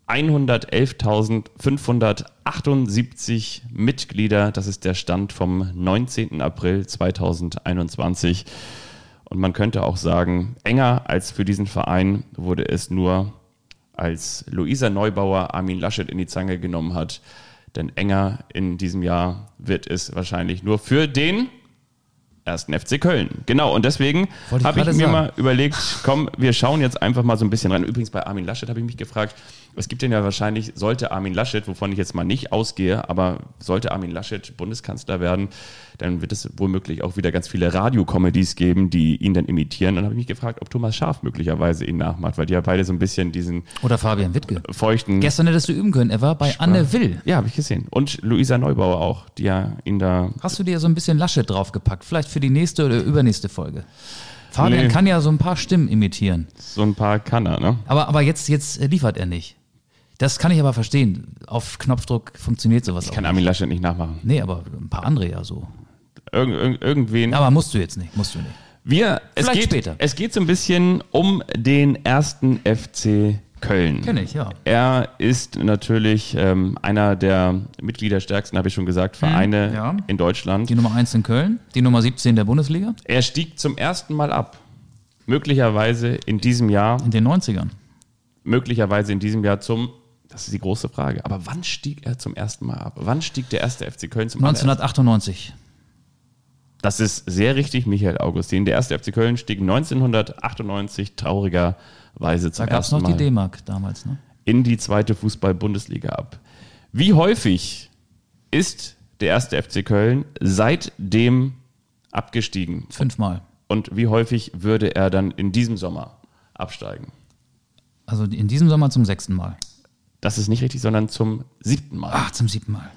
111.578 Mitglieder. Das ist der Stand vom 19. April 2021. Und man könnte auch sagen, enger als für diesen Verein wurde es nur als Luisa Neubauer Armin Laschet in die Zange genommen hat. Denn enger in diesem Jahr wird es wahrscheinlich nur für den ersten FC Köln. Genau, und deswegen habe ich mir sagen. mal überlegt, komm, wir schauen jetzt einfach mal so ein bisschen rein. Übrigens bei Armin Laschet habe ich mich gefragt, es gibt denn ja wahrscheinlich, sollte Armin Laschet, wovon ich jetzt mal nicht ausgehe, aber sollte Armin Laschet Bundeskanzler werden, dann wird es womöglich auch wieder ganz viele Radiocomedies geben, die ihn dann imitieren. Dann habe ich mich gefragt, ob Thomas Schaaf möglicherweise ihn nachmacht, weil die ja beide so ein bisschen diesen Oder Fabian Wittke. feuchten... Gestern hättest du üben können. Er war bei Anne Will. ja, habe ich gesehen. Und Luisa Neubauer auch, die ja ihn da Hast du dir so ein bisschen Laschet draufgepackt? Vielleicht für die nächste oder übernächste Folge. Fabian Nee. kann ja so ein paar Stimmen imitieren. so ein paar Kanner, ne? Aber, aber jetzt, jetzt liefert er nicht. Das kann ich aber verstehen. Auf Knopfdruck funktioniert sowas Ich auch kann nicht. Armin Laschet nicht nachmachen. Nee, aber ein paar andere ja so. Irgend, irgend, irgendwen. Aber musst du jetzt nicht, musst du nicht. Wir, es Vielleicht geht, später. Es geht so ein bisschen um den ersten FC Köln. Kenn ich, ja. Er ist natürlich ähm, einer der mitgliederstärksten, habe ich schon gesagt, Vereine Hm, ja. in Deutschland. Die Nummer 1 in Köln, die Nummer 17 der Bundesliga Er stieg zum ersten Mal ab. Möglicherweise in diesem Jahr, in den 90ern. möglicherweise in diesem Jahr zum, das ist die große Frage, aber wann stieg er zum ersten Mal ab? Wann stieg der erste FC Köln zum allerersten 1998. Das ist sehr richtig, Michael Augustin. Der erste FC Köln stieg 1998 traurigerweise zum Da gab es ersten noch Mal die D-Mark damals. Ne? in die zweite Fußball-Bundesliga ab. Wie häufig ist der erste FC Köln seitdem abgestiegen? Fünfmal. Und wie häufig würde er dann in diesem Sommer absteigen? Also in diesem Sommer zum sechsten Mal. Das ist nicht richtig, sondern zum siebten Mal. Ach, zum siebten Mal.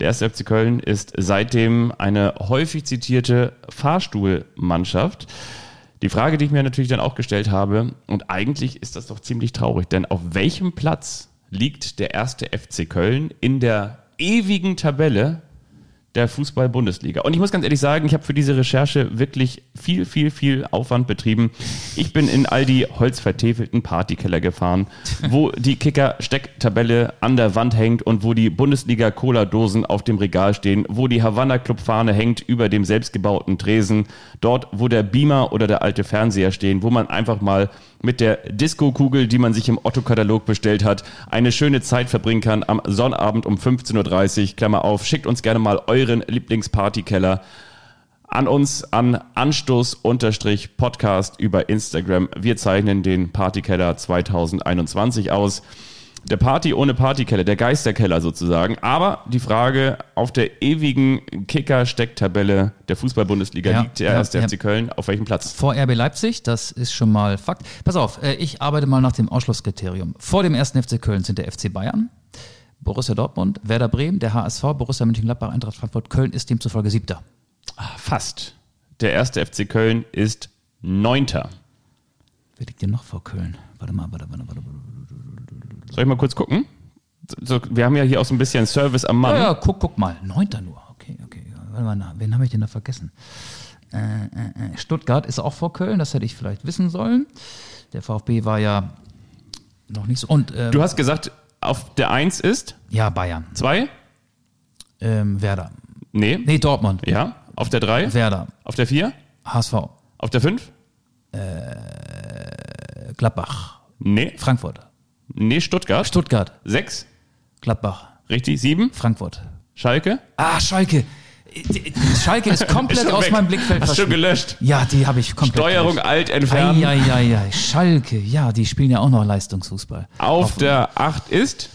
Der erste FC Köln ist seitdem eine häufig zitierte Fahrstuhlmannschaft. Die Frage, die ich mir natürlich dann auch gestellt habe, und eigentlich ist das doch ziemlich traurig, denn auf welchem Platz liegt der erste FC Köln in der ewigen Tabelle der Fußball-Bundesliga? Und ich muss ganz ehrlich sagen, ich habe für diese Recherche wirklich viel, viel, viel Aufwand betrieben. Ich bin in all die holzvertäfelten Partykeller gefahren, wo die Kicker-Stecktabelle an der Wand hängt und wo die Bundesliga-Cola-Dosen auf dem Regal stehen, wo die Havanna-Club-Fahne hängt über dem selbstgebauten Tresen, dort, wo der Beamer oder der alte Fernseher stehen, wo man einfach mal mit der Disco-Kugel, die man sich im Otto-Katalog bestellt hat, eine schöne Zeit verbringen kann am Sonnabend um 15.30 Uhr. Klammer auf, schickt uns gerne mal euren Lieblingspartykeller an uns an Anstoß-Podcast über Instagram. Wir zeichnen den Partykeller 2021 aus. Der Party ohne Partykeller, der Geisterkeller sozusagen. Aber die Frage auf der ewigen Kicker-Stecktabelle der Fußball-Bundesliga Ja, liegt der ja, erste ja. FC Köln auf welchem Platz? Vor RB Leipzig, das ist schon mal Fakt. Pass auf, äh, ich arbeite mal nach dem Ausschlusskriterium. Vor dem ersten FC Köln sind der FC Bayern, Borussia Dortmund, Werder Bremen, der HSV, Borussia Mönchengladbach, Eintracht Frankfurt, Köln ist demzufolge siebter. Fast. Der erste FC Köln ist Neunter. Wer liegt denn noch vor Köln? Warte mal, warte, warte, warte. warte. Soll ich mal kurz gucken? So, wir haben ja hier auch so ein bisschen Service am Mann. Ja, ja, guck, guck mal. Neunter nur. Okay, okay. Warte mal, na, wen habe ich denn da vergessen? Äh, äh, äh. Stuttgart ist auch vor Köln, das hätte ich vielleicht wissen sollen. Der VfB war ja noch nicht so. Und ähm, Du hast gesagt, auf der Eins ist ja, Bayern. zwei? Ähm, Werder. Nee. Nee, Dortmund. Ja. Auf der drei? Werder. Auf der vier? HSV. Auf der fünf? Äh, Gladbach. Nee. Frankfurt. Nee, Stuttgart. Stuttgart. Sechs? Gladbach. Richtig. Sieben? Frankfurt. Schalke? Ah, Schalke. Schalke ist *laughs* komplett Ist aus weg. meinem Blickfeld Hast verschwunden. gelöscht. Ja, die habe ich komplett. Steuerung gelöscht. alt entfernen. Eieiei, Schalke, ja, die spielen ja auch noch Leistungsfußball. Auf der acht ist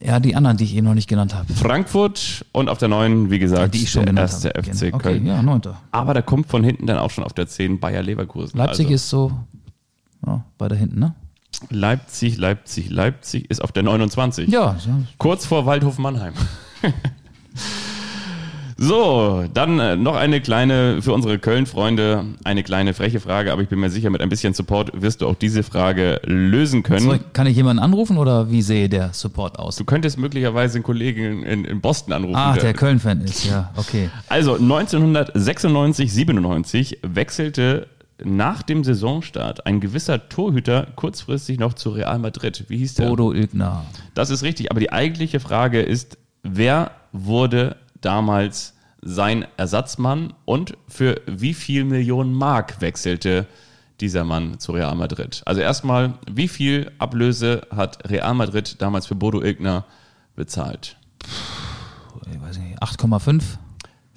Ja, die anderen, die ich eben noch nicht genannt habe. Frankfurt und auf der neun, wie gesagt, Die ich schon der erste habe. FC Okay, Köln. ja, neunter. Aber da kommt von hinten dann auch schon auf der zehn Bayer Leverkusen. Leipzig also, ist so ja, weiter hinten, ne? Leipzig, Leipzig, Leipzig ist auf der 29. Ja, ja. Kurz vor Waldhof Mannheim. *laughs* so, dann äh, noch eine kleine, für unsere Köln-Freunde, eine kleine freche Frage, aber ich bin mir sicher, mit ein bisschen Support wirst du auch diese Frage lösen können. So, kann ich jemanden anrufen oder wie sehe der Support aus? Du könntest möglicherweise einen Kollegen in, in Boston anrufen. Ah, der- der Köln-Fan ist, ja, okay. Also 1996, 97 wechselte nach dem Saisonstart ein gewisser Torhüter kurzfristig noch zu Real Madrid. Wie hieß der? Bodo Ilgner. Das ist richtig, aber die eigentliche Frage ist, wer wurde damals sein Ersatzmann und für wie viel Millionen Mark wechselte dieser Mann zu Real Madrid? Also erstmal, wie viel Ablöse hat Real Madrid damals für Bodo Ilgner bezahlt? Ich weiß nicht, 8,5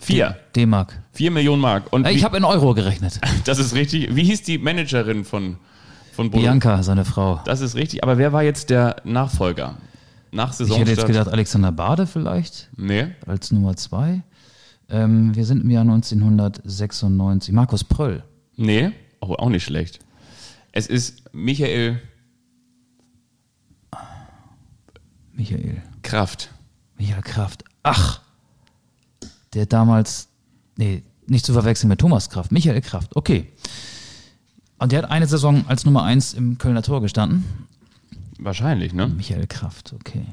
Vier. D-Mark. Vier Millionen Mark. Und Ich habe in Euro gerechnet. *laughs* das ist richtig. Wie hieß die Managerin von, von Bodo? Bianca, seine Frau. Das ist richtig. Aber wer war jetzt der Nachfolger? Nach Ich Saisonstart? hätte jetzt gedacht, Alexander Bade vielleicht Nee. als Nummer zwei. Ähm, wir sind im Jahr 1996. Markus Pröll. Nee. Oh, auch nicht schlecht. Es ist Michael Michael. Kraft. Michael Kraft. Ach, der damals, nee, nicht zu verwechseln mit Thomas Kraft. Michael Kraft, okay. Und der hat eine Saison als Nummer eins im Kölner Tor gestanden. Wahrscheinlich, ne? Michael Kraft, okay.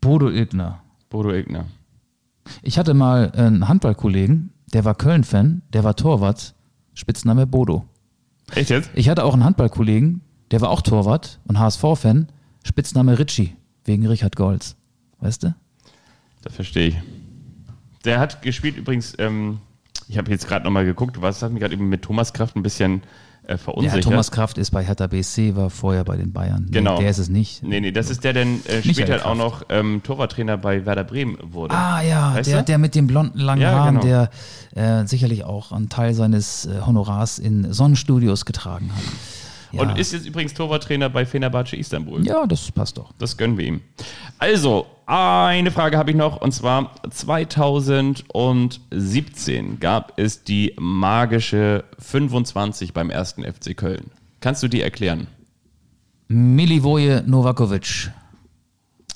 Bodo Ilgner. Bodo Ilgner. Ich hatte mal einen Handballkollegen, der war Köln-Fan, der war Torwart, Spitzname Bodo. Echt jetzt? Ich hatte auch einen Handballkollegen, der war auch Torwart und HSV-Fan, Spitzname Ritchie, wegen Richard Golz. Weißt du? Das verstehe ich. Der hat gespielt übrigens, ähm, ich habe jetzt gerade nochmal geguckt, was hat mich gerade eben mit Thomas Kraft ein bisschen äh, Ja, verunsichert. Thomas Kraft ist bei Hertha BSC, war vorher bei den Bayern. Nee, Genau. Der ist es nicht. Nee, nee, das ist der, der äh, später auch Kraft. noch ähm, Torwarttrainer bei Werder Bremen wurde. Ah ja, Weißt der, du? der mit den blonden langen Ja, Haaren, genau. der äh, sicherlich auch einen Teil seines äh, Honorars in Sonnenstudios getragen hat. Ja. Und ist jetzt übrigens Torwarttrainer bei Fenerbahce Istanbul. ja, das passt doch. Das gönnen wir ihm. Also, eine Frage habe ich noch und zwar 2017 gab es die magische 25 beim ersten FC Köln. Kannst du die erklären? Milivoje Novakovic.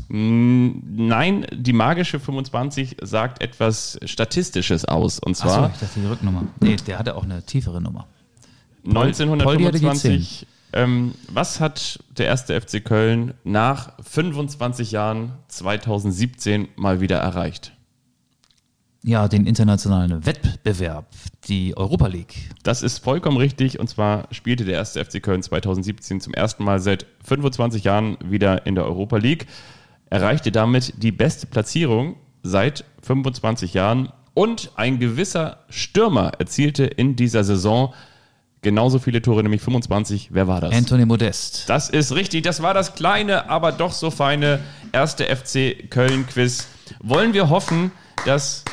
Nein, die magische 25 sagt etwas Statistisches aus. Und Achso, zwar ich dachte die Rücknummer. Nee, der hatte auch eine tiefere Nummer. Poldi hatte 1925. Ähm, was hat der erste FC Köln nach 25 Jahren 2017 mal wieder erreicht? Ja, den internationalen Wettbewerb, die Europa League. Das ist vollkommen richtig. Und zwar spielte der erste FC Köln 2017 zum ersten Mal seit 25 Jahren wieder in der Europa League. Erreichte damit die beste Platzierung seit 25 Jahren. Und ein gewisser Stürmer erzielte in dieser Saison genauso viele Tore, nämlich 25. Wer war das? Anthony Modest. Das ist richtig. Das war das kleine, aber doch so feine erste FC Köln-Quiz. Wollen wir hoffen, dass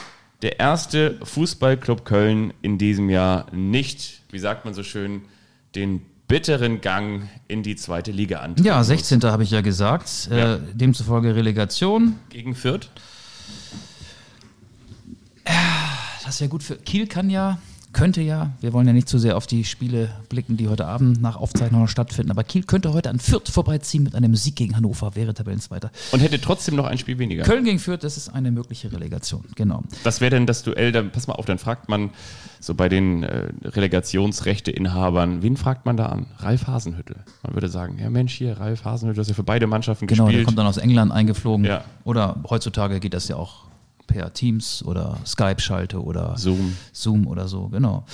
der erste Fußballclub Köln in diesem Jahr nicht, wie sagt man so schön, den bitteren Gang in die zweite Liga antritt. Ja, 16. habe ich ja gesagt. Ja. Äh, demzufolge Relegation. Gegen Fürth? Das ist ja gut für. Kiel kann ja, könnte ja, wir wollen ja nicht zu sehr auf die Spiele blicken, die heute Abend nach Aufzeichnung noch stattfinden, aber Kiel könnte heute an Fürth vorbeiziehen mit einem Sieg gegen Hannover, wäre Tabellenzweiter. Und hätte trotzdem noch ein Spiel weniger. Köln gegen Fürth, das ist eine mögliche Relegation, genau. Das wäre denn das Duell, dann pass mal auf, dann fragt man so bei den äh, Relegationsrechteinhabern, wen fragt man da an? Ralf Hasenhüttel. Man würde sagen, ja Mensch, hier, Ralf Hasenhüttel, du hast ja für beide Mannschaften Genau, der gespielt. kommt dann aus England eingeflogen. Ja. Oder heutzutage geht das ja auch per Teams oder Skype-Schalte oder Zoom. Zoom oder so, genau.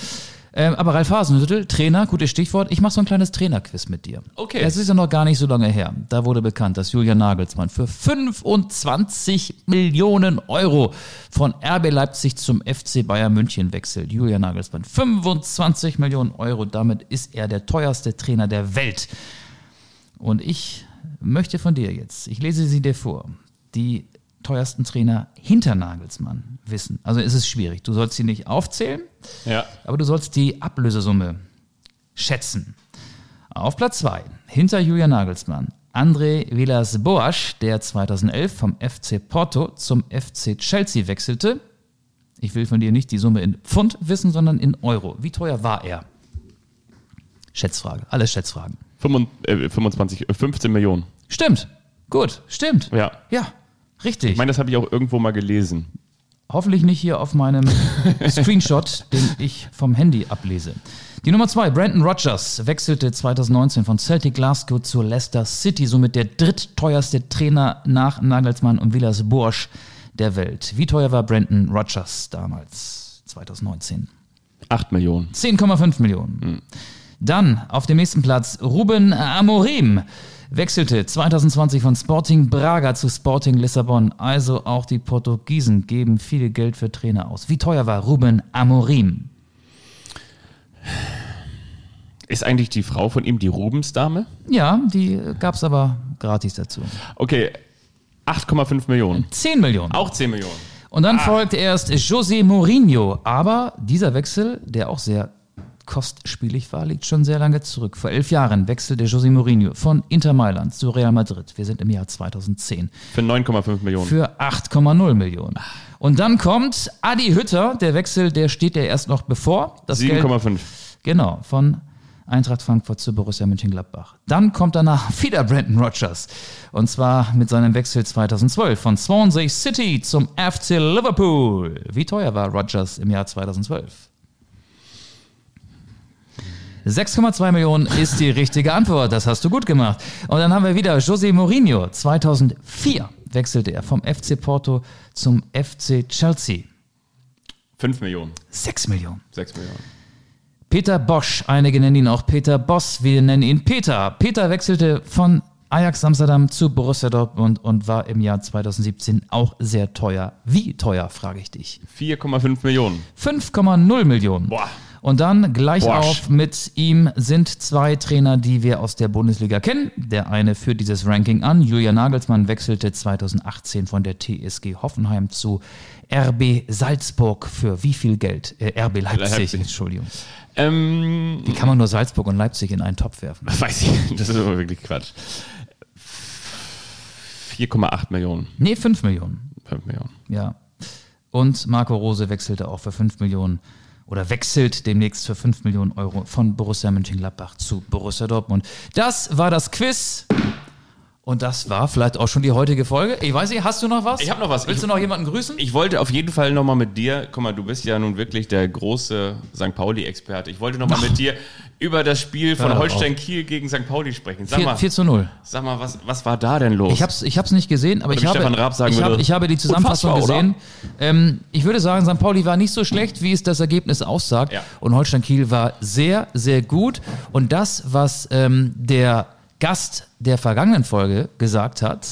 Ähm, aber Ralf Hasenhüttl, Trainer, gutes Stichwort. Ich mache so ein kleines Trainerquiz mit dir. Okay. Es ist ja noch gar nicht so lange her. Da wurde bekannt, dass Julian Nagelsmann für 25 Millionen Euro von RB Leipzig zum FC Bayern München wechselt. Julian Nagelsmann, 25 Millionen Euro. Damit ist er der teuerste Trainer der Welt. Und ich möchte von dir jetzt, ich lese sie dir vor, die teuersten Trainer hinter Nagelsmann wissen. Also es ist schwierig. Du sollst sie nicht aufzählen, Ja. aber du sollst die Ablösesumme schätzen. Auf Platz 2, hinter Julian Nagelsmann, André Villas-Boas, der 2011 vom FC Porto zum FC Chelsea wechselte. Ich will von dir nicht die Summe in Pfund wissen, sondern in Euro. Wie teuer war er? Schätzfrage, alles Schätzfragen. 25, äh, 25, äh, 15 Millionen. Stimmt, gut, stimmt. Ja. Ja, richtig. Ich meine, das habe ich auch irgendwo mal gelesen. Hoffentlich nicht hier auf meinem *laughs* Screenshot, den ich vom Handy ablese. Die Nummer zwei, Brandon Rogers, wechselte 2019 von Celtic Glasgow zu Leicester City, somit der drittteuerste Trainer nach Nagelsmann und Villas Boas der Welt. Wie teuer war Brandon Rogers damals, 2019? 8 Millionen. 10,5 Millionen. Dann auf dem nächsten Platz Ruben Amorim wechselte 2020 von Sporting Braga zu Sporting Lissabon. Also auch die Portugiesen geben viel Geld für Trainer aus. Wie teuer war Ruben Amorim? Ist eigentlich die Frau von ihm die Rubensdame? Ja, die gab es aber gratis dazu. Okay, 8,5 Millionen. 10 Millionen. Auch 10 Millionen. Und dann folgt erst José Mourinho. Aber dieser Wechsel, der auch sehr kostspielig war, liegt schon sehr lange zurück. Vor elf Jahren wechselte José Mourinho von Inter Mailand zu Real Madrid. Wir sind im Jahr 2010. Für 9,5 Millionen. Für 8,0 Millionen. Und dann kommt Adi Hütter. Der Wechsel, der steht ja erst noch bevor. Das Geld, 7,5. genau, von Eintracht Frankfurt zu Borussia Mönchengladbach. Dann kommt danach *laughs* wieder Brandon Rogers. Und zwar mit seinem Wechsel 2012 von Swansea City zum FC Liverpool. Wie teuer war Rogers im Jahr 2012? 6,2 Millionen ist die richtige Antwort. Das hast du gut gemacht. Und dann haben wir wieder José Mourinho. 2004 wechselte er vom FC Porto zum FC Chelsea. 5 Millionen. 6 Millionen. 6 Millionen. Peter Bosch, einige nennen ihn auch Peter Boss, wir nennen ihn Peter. Peter wechselte von Ajax Amsterdam zu Borussia Dortmund und war im Jahr 2017 auch sehr teuer. Wie teuer, frage ich dich. 4,5 Millionen. 5,0 Millionen. Boah. Und dann gleich Boah. auf mit ihm sind zwei Trainer, die wir aus der Bundesliga kennen. Der eine führt dieses Ranking an. Julian Nagelsmann wechselte 2018 von der TSG Hoffenheim zu RB Salzburg für wie viel Geld? Äh, RB Leipzig, Leipzig. Entschuldigung. Ähm, Wie kann man nur Salzburg und Leipzig in einen Topf werfen? *laughs* weiß ich, das ist aber wirklich Quatsch. 4,8 Millionen. Nee, 5 Millionen. 5 Millionen. Ja. Und Marco Rose wechselte auch für 5 Millionen oder wechselt demnächst für 5 Millionen Euro von Borussia Mönchengladbach zu Borussia Dortmund. Das war das Quiz. Und das war vielleicht auch schon die heutige Folge. Ich weiß nicht, hast du noch was? Ich hab noch was. Willst Ich- du noch jemanden grüßen? Ich wollte auf jeden Fall nochmal mit dir, guck mal, du bist ja nun wirklich der große St. Pauli-Experte. Ich wollte nochmal mit dir über das Spiel von Holstein Kiel gegen St. Pauli sprechen. Sag 4, mal, 4 zu 0. sag mal was, was war da denn los? Ich hab's, ich hab's nicht gesehen, aber ich habe, ich, habe, würde, ich habe die Zusammenfassung gesehen. Ähm, ich würde sagen, St. Pauli war nicht so schlecht, wie es das Ergebnis aussagt. Ja. Und Holstein Kiel war sehr, sehr gut. Und das, was ähm, der Gast der vergangenen Folge gesagt hat,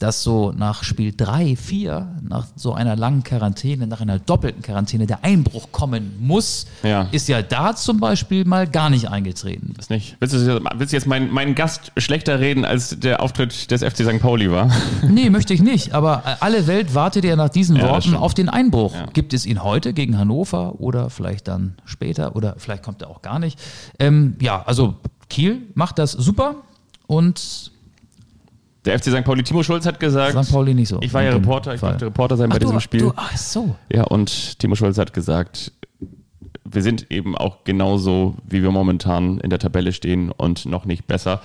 dass so nach Spiel 3, 4, nach so einer langen Quarantäne, nach einer doppelten Quarantäne der Einbruch kommen muss, Ja. ist ja da zum Beispiel mal gar nicht eingetreten. das nicht. Willst du, willst du jetzt meinen, meinen Gast schlechter reden, als der Auftritt des FC St. Pauli war? *laughs* Nee, möchte ich nicht. Aber alle Welt wartet ja nach diesen Worten auf den Einbruch. Ja. Gibt es ihn heute gegen Hannover oder vielleicht dann später oder vielleicht kommt er auch gar nicht. Ähm, ja, also Kiel macht das super und Der FC St. Pauli, Timo Schulz hat gesagt, St. Pauli nicht so. ich war ja Reporter, ich Fall. durfte Reporter sein bei Ach, du, diesem Spiel. Du, ach so. Ja, und Timo Schulz hat gesagt, wir sind eben auch genauso, wie wir momentan in der Tabelle stehen und noch nicht besser.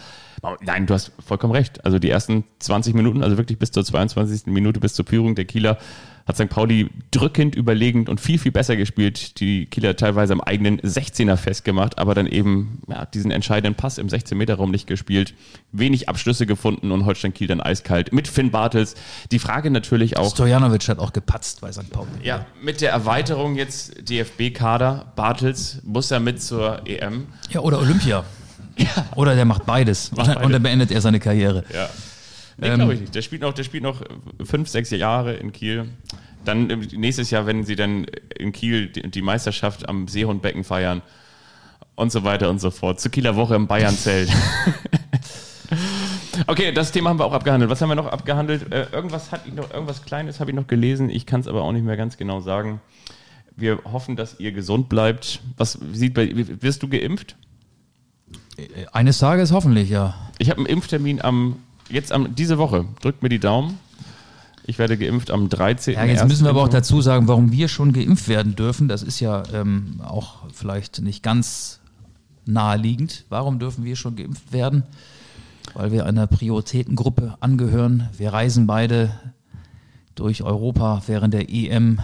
Nein, du hast vollkommen recht. Also die ersten 20 Minuten, also wirklich bis zur 22. Minute, bis zur Führung der Kieler, hat St. Pauli drückend, überlegend und viel, viel besser gespielt. Die Kieler teilweise am eigenen 16er festgemacht, aber dann eben ja, diesen entscheidenden Pass im 16-Meter-Raum nicht gespielt. Wenig Abschlüsse gefunden und Holstein Kiel dann eiskalt. Mit Finn Bartels. Die Frage natürlich auch, Stojanovic hat auch gepatzt bei St. Pauli. ja, mit der Erweiterung jetzt DFB-Kader, Bartels muss ja mit zur EM. Ja, oder Olympia. *laughs* Oder der macht beides. *laughs* Macht beides. Und dann beendet er seine Karriere. Ja. Nee, Ähm, glaube ich nicht. Der spielt noch, der spielt noch fünf, sechs Jahre in Kiel. Dann äh, nächstes Jahr, wenn sie dann in Kiel die, Meisterschaft am Seehundbecken feiern und so weiter und so fort. Zur Kieler Woche im Bayernzelt. *laughs* okay, das Thema haben wir auch abgehandelt. Was haben wir noch abgehandelt? Äh, irgendwas hatte ich noch, irgendwas Kleines habe ich noch gelesen. Ich kann es aber auch nicht mehr ganz genau sagen. Wir hoffen, dass ihr gesund bleibt. Was sieht bei, wirst du geimpft? Eines Tages hoffentlich, ja. Ich habe einen Impftermin am jetzt am diese Woche. Drückt mir die Daumen. Ich werde geimpft am 13. Ja, jetzt müssen wir aber auch dazu sagen, warum wir schon geimpft werden dürfen. Das ist ja ähm, auch vielleicht nicht ganz naheliegend. Warum dürfen wir schon geimpft werden? Weil wir einer Prioritätengruppe angehören. Wir reisen beide durch Europa während der EM.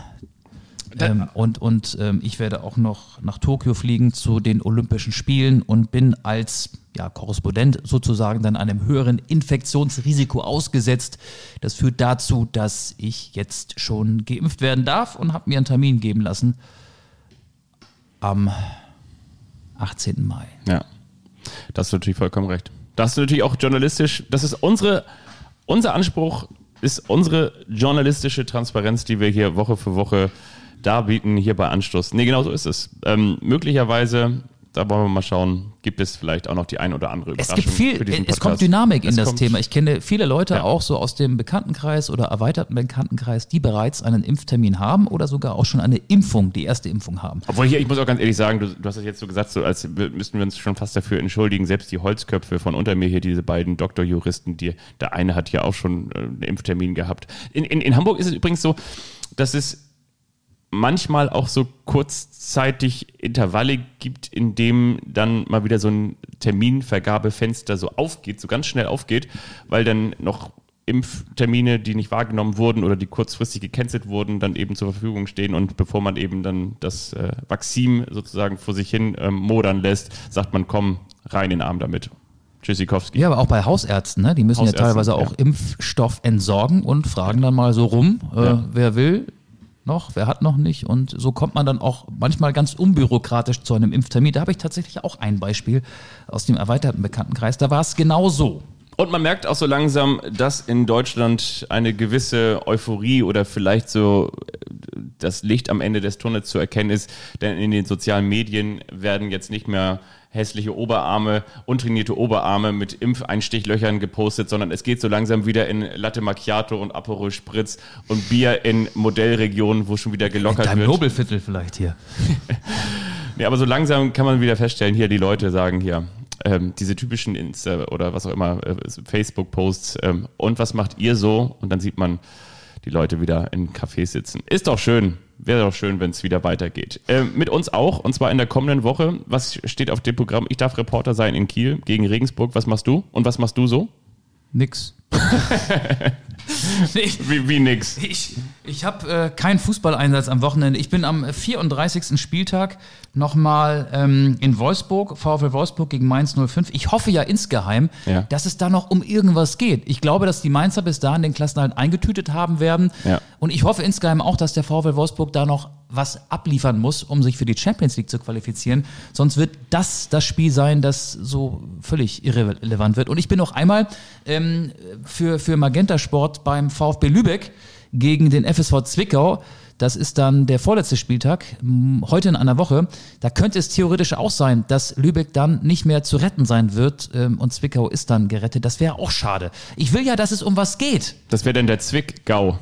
Ähm, und und ähm, ich werde auch noch nach Tokio fliegen zu den Olympischen Spielen und bin als ja, Korrespondent sozusagen dann einem höheren Infektionsrisiko ausgesetzt. Das führt dazu, dass ich jetzt schon geimpft werden darf und habe mir einen Termin geben lassen am 18. Mai. Ja, das ist natürlich vollkommen recht. Das ist natürlich auch journalistisch. Das ist unsere, unser Anspruch, ist unsere journalistische Transparenz, die wir hier Woche für Woche darbieten, hier bei Anstoß. Nee, genau so ist es. Ähm, möglicherweise da wollen wir mal schauen, gibt es vielleicht auch noch die ein oder andere Es Überraschung gibt viel, für diesen es kommt. Dynamik in Es das Thema. Ich kenne viele Leute Ja. auch so aus dem Bekanntenkreis oder erweiterten Bekanntenkreis, die bereits einen Impftermin haben oder sogar auch schon eine Impfung, die erste Impfung haben. Obwohl hier, ich muss auch ganz ehrlich sagen, du, du hast es jetzt so gesagt, so als müssten wir uns schon fast dafür entschuldigen. Selbst die Holzköpfe von unter mir hier, diese beiden Doktorjuristen, die, der eine hat ja auch schon äh, einen Impftermin gehabt. In, in, in Hamburg ist es übrigens so, dass es manchmal auch so kurzzeitig Intervalle gibt, in dem dann mal wieder so ein Terminvergabefenster so aufgeht, so ganz schnell aufgeht, weil dann noch Impftermine, die nicht wahrgenommen wurden oder die kurzfristig gecancelt wurden, dann eben zur Verfügung stehen und bevor man eben dann das äh, Vakzin sozusagen vor sich hin ähm, modern lässt, sagt man, komm, rein in den Arm damit. Tschüssikowski. Ja, aber auch bei Hausärzten, ne? die müssen ja teilweise auch ja. Impfstoff entsorgen und fragen dann mal so rum, äh, Ja. wer will noch, wer hat noch nicht. Und so kommt man dann auch manchmal ganz unbürokratisch zu einem Impftermin. Da habe ich tatsächlich auch ein Beispiel aus dem erweiterten Bekanntenkreis. Da war es genau so. Und man merkt auch so langsam, dass in Deutschland eine gewisse Euphorie oder vielleicht so äh, das Licht am Ende des Tunnels zu erkennen ist. Denn in den sozialen Medien werden jetzt nicht mehr hässliche Oberarme, untrainierte Oberarme mit Impfeinstichlöchern gepostet, sondern es geht so langsam wieder in Latte Macchiato und Aperol Spritz und Bier in Modellregionen, wo schon wieder gelockert Dein wird. Nobelviertel vielleicht hier. *laughs* Nee, aber so langsam kann man wieder feststellen, hier die Leute sagen hier, ähm, diese typischen Insta oder was auch immer, äh, Facebook-Posts, ähm, und was macht ihr so? Und dann sieht man die Leute wieder in Cafés sitzen. Ist doch schön. Wäre doch schön, wenn es wieder weitergeht. Ähm, mit uns auch, und zwar in der kommenden Woche. Was steht auf dem Programm? Ich darf Reporter sein in Kiel gegen Regensburg. Was machst du? Und was machst du so? Nix. *laughs* *laughs* nee, Wie, wie nix. Ich, ich habe äh, keinen Fußballeinsatz am Wochenende. Ich bin am 34. Spieltag nochmal ähm, in Wolfsburg, VfL Wolfsburg gegen Mainz 05. Ich hoffe ja insgeheim, Ja. dass es da noch um irgendwas geht. Ich glaube, dass die Mainzer bis dahin den Klassenhalt eingetütet haben werden. Ja. Und ich hoffe insgeheim auch, dass der VfL Wolfsburg da noch was abliefern muss, um sich für die Champions League zu qualifizieren. Sonst wird das das Spiel sein, das so völlig irrelevant wird. Und ich bin noch einmal ähm, für, für Magenta Sport beim VfB Lübeck gegen den FSV Zwickau. Das ist dann der vorletzte Spieltag, heute in einer Woche. Da könnte es theoretisch auch sein, dass Lübeck dann nicht mehr zu retten sein wird ähm, und Zwickau ist dann gerettet. Das wäre auch schade. Ich will ja, dass es um was geht. Das wäre dann der Zwickgau.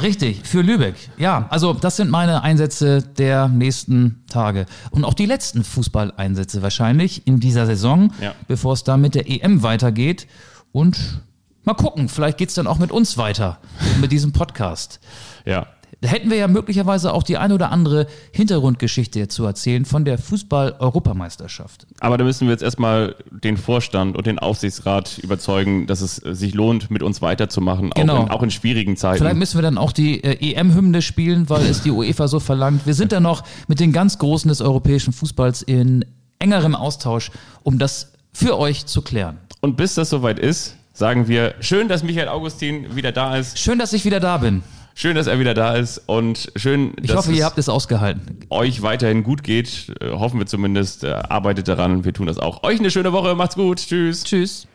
Richtig, für Lübeck. Ja, also das sind meine Einsätze der nächsten Tage. Und auch die letzten Fußballeinsätze wahrscheinlich in dieser Saison, Ja. bevor es dann mit der EM weitergeht. Und mal gucken, vielleicht geht's dann auch mit uns weiter, mit diesem Podcast. Ja. Da hätten wir ja möglicherweise auch die ein oder andere Hintergrundgeschichte zu erzählen von der Fußball-Europameisterschaft. Aber da müssen wir jetzt erstmal den Vorstand und den Aufsichtsrat überzeugen, dass es sich lohnt, mit uns weiterzumachen, Genau. auch, in, auch in schwierigen Zeiten. Vielleicht müssen wir dann auch die äh, EM-Hymne spielen, weil es die UEFA so verlangt. Wir sind dann noch mit den ganz Großen des europäischen Fußballs in engerem Austausch, um das für euch zu klären. Und bis das soweit ist, sagen wir, schön, dass Michael Augustin wieder da ist. Schön, dass ich wieder da bin. Schön, dass er wieder da ist und schön, Ich dass hoffe, es ihr habt es ausgehalten. euch weiterhin gut geht. Äh, hoffen wir zumindest. Äh, arbeitet daran. Wir tun das auch. Euch eine schöne Woche. Macht's gut. Tschüss. Tschüss.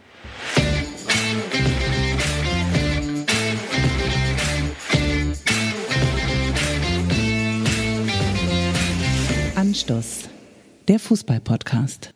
Anstoß, der Fußball-Podcast.